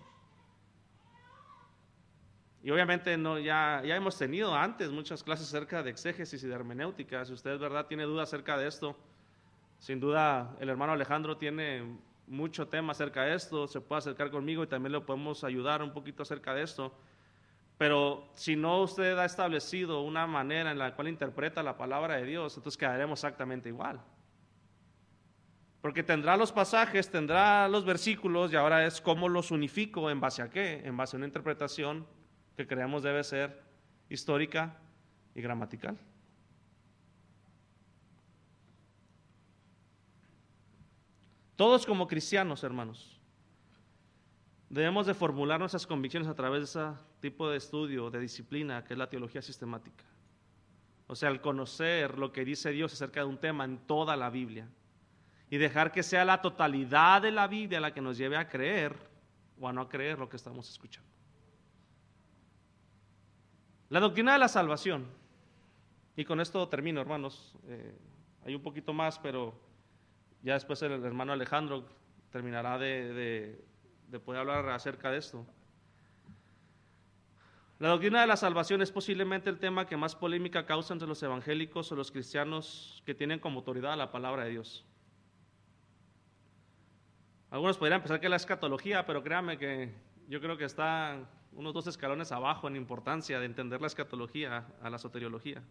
Y obviamente no, ya, ya hemos tenido antes muchas clases acerca de exégesis y de hermenéutica. Si usted, verdad, tiene dudas acerca de esto, sin duda el hermano Alejandro tiene mucho tema acerca de esto, se puede acercar conmigo y también le podemos ayudar un poquito acerca de esto. Pero si no usted ha establecido una manera en la cual interpreta la palabra de Dios, entonces quedaremos exactamente igual. Porque tendrá los pasajes, tendrá los versículos y ahora es cómo los unifico, en base a qué, en base a una interpretación que creemos debe ser histórica y gramatical. Todos como cristianos, hermanos, debemos de formular nuestras convicciones a través de ese tipo de estudio, de disciplina, que es la teología sistemática. O sea, el conocer lo que dice Dios acerca de un tema en toda la Biblia y dejar que sea la totalidad de la Biblia la que nos lleve a creer o a no creer lo que estamos escuchando. La doctrina de la salvación, y con esto termino, hermanos, eh, hay un poquito más, pero ya después el hermano Alejandro terminará de, de poder hablar acerca de esto. La doctrina de la salvación es posiblemente el tema que más polémica causa entre los evangélicos o los cristianos que tienen como autoridad la palabra de Dios. Algunos podrían pensar que es la escatología, pero créanme que yo creo que está unos dos escalones abajo en importancia de entender la escatología a la soteriología.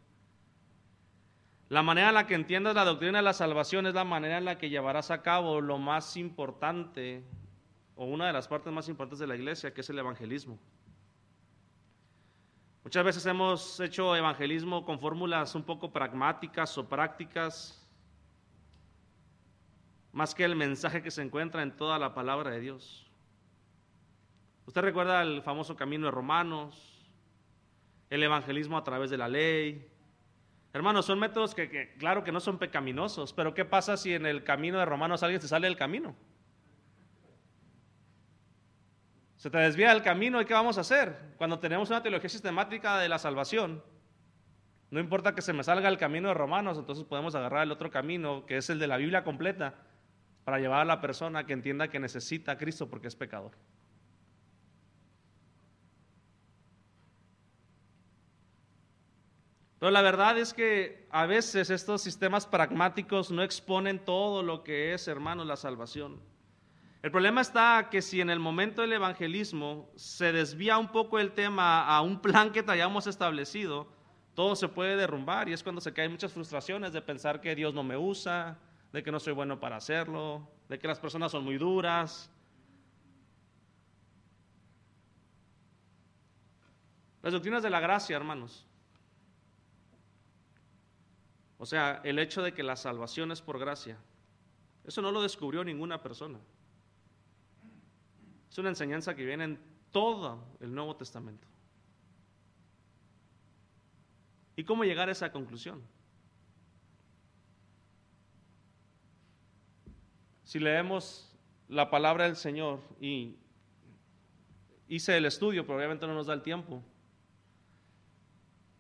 La manera en la que entiendas la doctrina de la salvación es la manera en la que llevarás a cabo lo más importante o una de las partes más importantes de la iglesia, que es el evangelismo. Muchas veces hemos hecho evangelismo con fórmulas un poco pragmáticas o prácticas más que el mensaje que se encuentra en toda la palabra de Dios. Usted recuerda el famoso camino de Romanos, el evangelismo a través de la ley. Hermanos, son métodos que, que, claro que no son pecaminosos, pero ¿qué pasa si en el camino de Romanos alguien se sale del camino? Se te desvía del camino y ¿qué vamos a hacer? Cuando tenemos una teología sistemática de la salvación, no importa que se me salga el camino de Romanos, entonces podemos agarrar el otro camino, que es el de la Biblia completa, para llevar a la persona que entienda que necesita a Cristo porque es pecador. Pero la verdad es que a veces estos sistemas pragmáticos no exponen todo lo que es, hermanos, la salvación. El problema está que si en el momento del evangelismo se desvía un poco el tema a un plan que hayamos establecido, todo se puede derrumbar y es cuando se caen muchas frustraciones de pensar que Dios no me usa, de que no soy bueno para hacerlo, de que las personas son muy duras. Las doctrinas de la gracia, hermanos. O sea, el hecho de que la salvación es por gracia. Eso no lo descubrió ninguna persona. Es una enseñanza que viene en todo el Nuevo Testamento. ¿Y cómo llegar a esa conclusión? Si leemos la palabra del Señor y hice el estudio, pero obviamente no nos da el tiempo,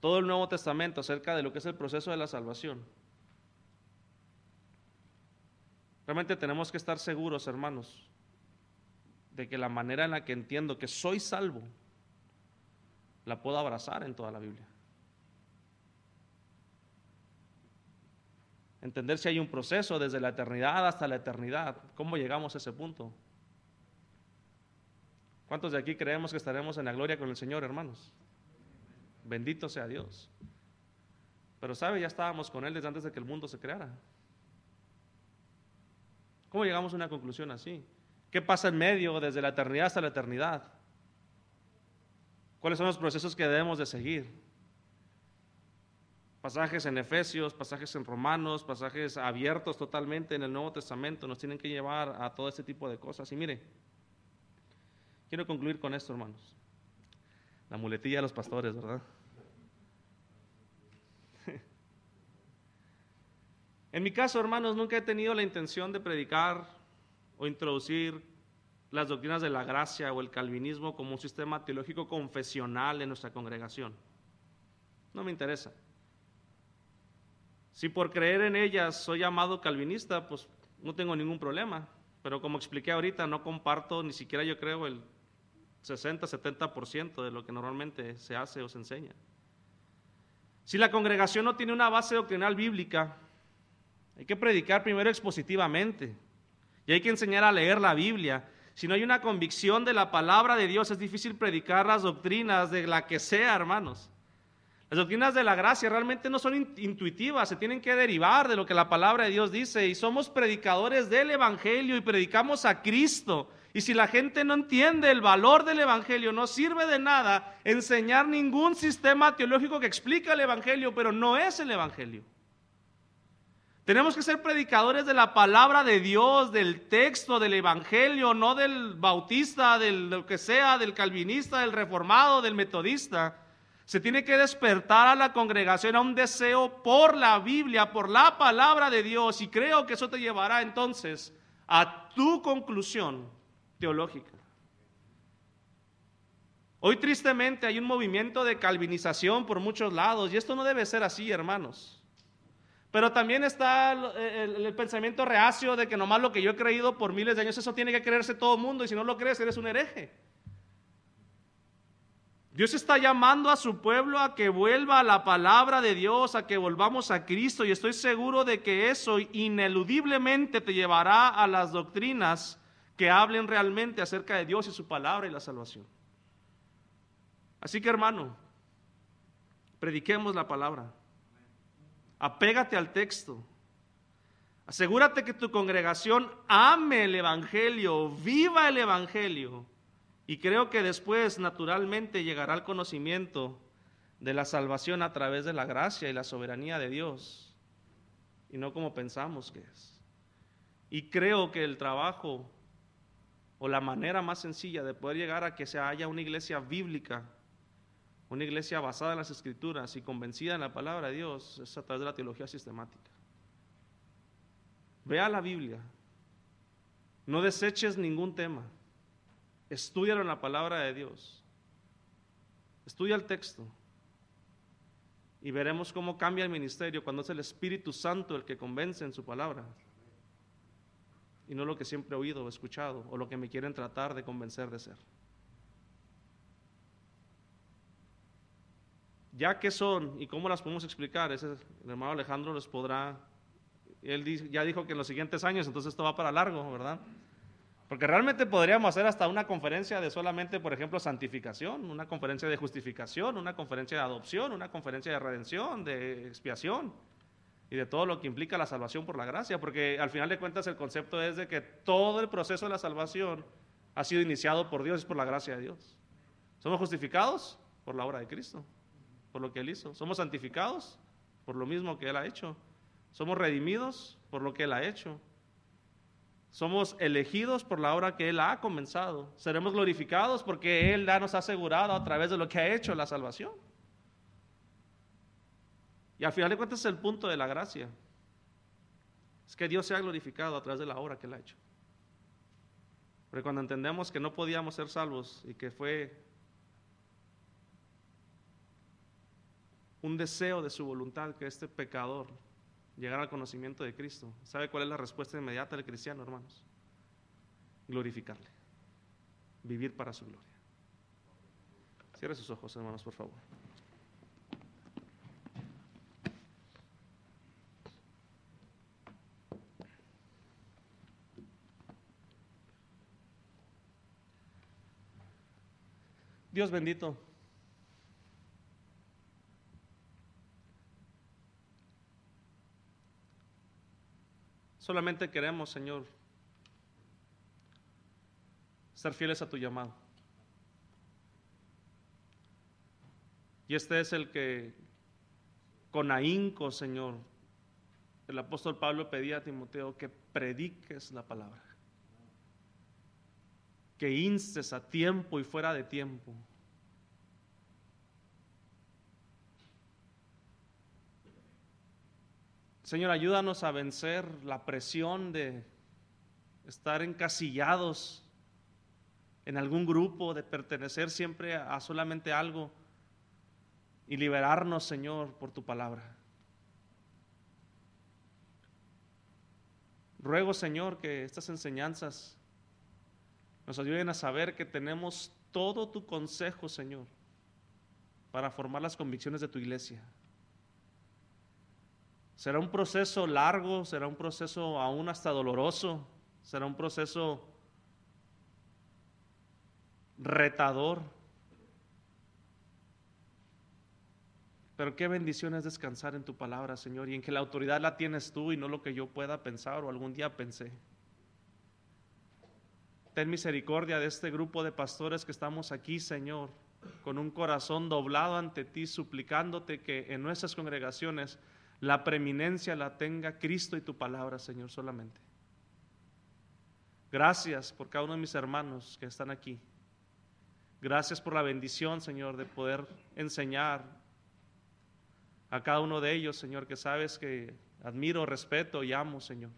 todo el Nuevo Testamento acerca de lo que es el proceso de la salvación. Realmente tenemos que estar seguros, hermanos, de que la manera en la que entiendo que soy salvo, la puedo abrazar en toda la Biblia. Entender si hay un proceso desde la eternidad hasta la eternidad. ¿Cómo llegamos a ese punto? ¿Cuántos de aquí creemos que estaremos en la gloria con el Señor, hermanos? Bendito sea Dios. Pero sabe, ya estábamos con Él desde antes de que el mundo se creara. ¿Cómo llegamos a una conclusión así? ¿Qué pasa en medio desde la eternidad hasta la eternidad? ¿Cuáles son los procesos que debemos de seguir? Pasajes en Efesios, pasajes en Romanos, pasajes abiertos totalmente en el Nuevo Testamento nos tienen que llevar a todo este tipo de cosas. Y mire, quiero concluir con esto, hermanos. La muletilla de los pastores, ¿verdad? (laughs) En mi caso, hermanos, nunca he tenido la intención de predicar o introducir las doctrinas de la gracia o el calvinismo como un sistema teológico confesional en nuestra congregación. No me interesa. Si por creer en ellas soy llamado calvinista, pues no tengo ningún problema. Pero como expliqué ahorita, no comparto ni siquiera yo creo el 60-70% de lo que normalmente se hace o se enseña. Si la congregación no tiene una base doctrinal bíblica, hay que predicar primero expositivamente y hay que enseñar a leer la Biblia. Si no hay una convicción de la palabra de Dios, es difícil predicar las doctrinas de la que sea, hermanos. Las doctrinas de la gracia realmente no son intuitivas, se tienen que derivar de lo que la palabra de Dios dice y somos predicadores del Evangelio y predicamos a Cristo. Y si la gente no entiende el valor del Evangelio, no sirve de nada enseñar ningún sistema teológico que explica el Evangelio, pero no es el Evangelio. Tenemos que ser predicadores de la palabra de Dios, del texto, del Evangelio, no del bautista, del lo que sea, del calvinista, del reformado, del metodista. Se tiene que despertar a la congregación a un deseo por la Biblia, por la palabra de Dios, y creo que eso te llevará entonces a tu conclusión teológica. Hoy tristemente hay un movimiento de calvinización por muchos lados, y esto no debe ser así, hermanos. Pero también está el, el, pensamiento reacio de que nomás lo que yo he creído por miles de años, eso tiene que creerse todo el mundo, y si no lo crees, eres un hereje. Dios está llamando a su pueblo a que vuelva a la palabra de Dios, a que volvamos a Cristo y estoy seguro de que eso ineludiblemente te llevará a las doctrinas que hablen realmente acerca de Dios y su palabra y la salvación. Así que hermano, prediquemos la palabra. Apégate al texto. Asegúrate que tu congregación ame el Evangelio, viva el Evangelio y creo que después, naturalmente, llegará el conocimiento de la salvación a través de la gracia y la soberanía de Dios, y no como pensamos que es. Y creo que el trabajo o la manera más sencilla de poder llegar a que se haya una iglesia bíblica, una iglesia basada en las escrituras y convencida en la palabra de Dios, es a través de la teología sistemática. Vea la Biblia, no deseches ningún tema, estudialo en la palabra de Dios, estudia el texto. Y veremos cómo cambia el ministerio cuando es el Espíritu Santo el que convence en su palabra. Y no lo que siempre he oído o escuchado o lo que me quieren tratar de convencer de ser. Ya que son y cómo las podemos explicar, ese, el hermano Alejandro les podrá, él ya dijo que en los siguientes años, entonces esto va para largo, ¿verdad? Porque realmente podríamos hacer hasta una conferencia de solamente, por ejemplo, santificación, una conferencia de justificación, una conferencia de adopción, una conferencia de redención, de expiación y de todo lo que implica la salvación por la gracia, porque al final de cuentas el concepto es de que todo el proceso de la salvación ha sido iniciado por Dios y por la gracia de Dios. Somos justificados por la obra de Cristo, por lo que Él hizo. Somos santificados por lo mismo que Él ha hecho. Somos redimidos por lo que Él ha hecho. Somos elegidos por la obra que Él ha comenzado. Seremos glorificados porque Él nos ha asegurado a través de lo que ha hecho la salvación. Y al final de cuentas es el punto de la gracia. Es que Dios se ha glorificado a través de la obra que Él ha hecho. Porque cuando entendemos que no podíamos ser salvos y que fue un deseo de su voluntad que este pecador llegar al conocimiento de Cristo. ¿Sabe cuál es la respuesta inmediata del cristiano, hermanos? Glorificarle. Vivir para su gloria. Cierre sus ojos, hermanos, por favor. Dios bendito. Solamente queremos, Señor, ser fieles a tu llamado. Y este es el que, con ahínco, Señor, el apóstol Pablo pedía a Timoteo que prediques la palabra, que instes a tiempo y fuera de tiempo Señor, ayúdanos a vencer la presión de estar encasillados en algún grupo, de pertenecer siempre a solamente algo y liberarnos, Señor, por tu palabra. Ruego, Señor, que estas enseñanzas nos ayuden a saber que tenemos todo tu consejo, Señor, para formar las convicciones de tu iglesia. Será un proceso largo, será un proceso aún hasta doloroso, será un proceso retador. Pero qué bendición es descansar en tu palabra, Señor, y en que la autoridad la tienes tú y no lo que yo pueda pensar o algún día pensé. Ten misericordia de este grupo de pastores que estamos aquí, Señor, con un corazón doblado ante ti, suplicándote que en nuestras congregaciones la preeminencia la tenga Cristo y tu palabra, Señor, solamente. Gracias por cada uno de mis hermanos que están aquí. Gracias por la bendición, Señor, de poder enseñar a cada uno de ellos, Señor, que sabes que admiro, respeto y amo, Señor.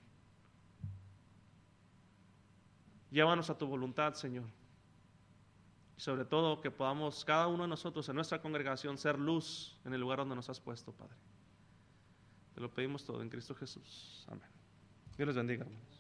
Llévanos a tu voluntad, Señor. Y sobre todo que podamos cada uno de nosotros en nuestra congregación ser luz en el lugar donde nos has puesto, Padre. Te lo pedimos todo en Cristo Jesús. Amén. Dios les bendiga, hermanos.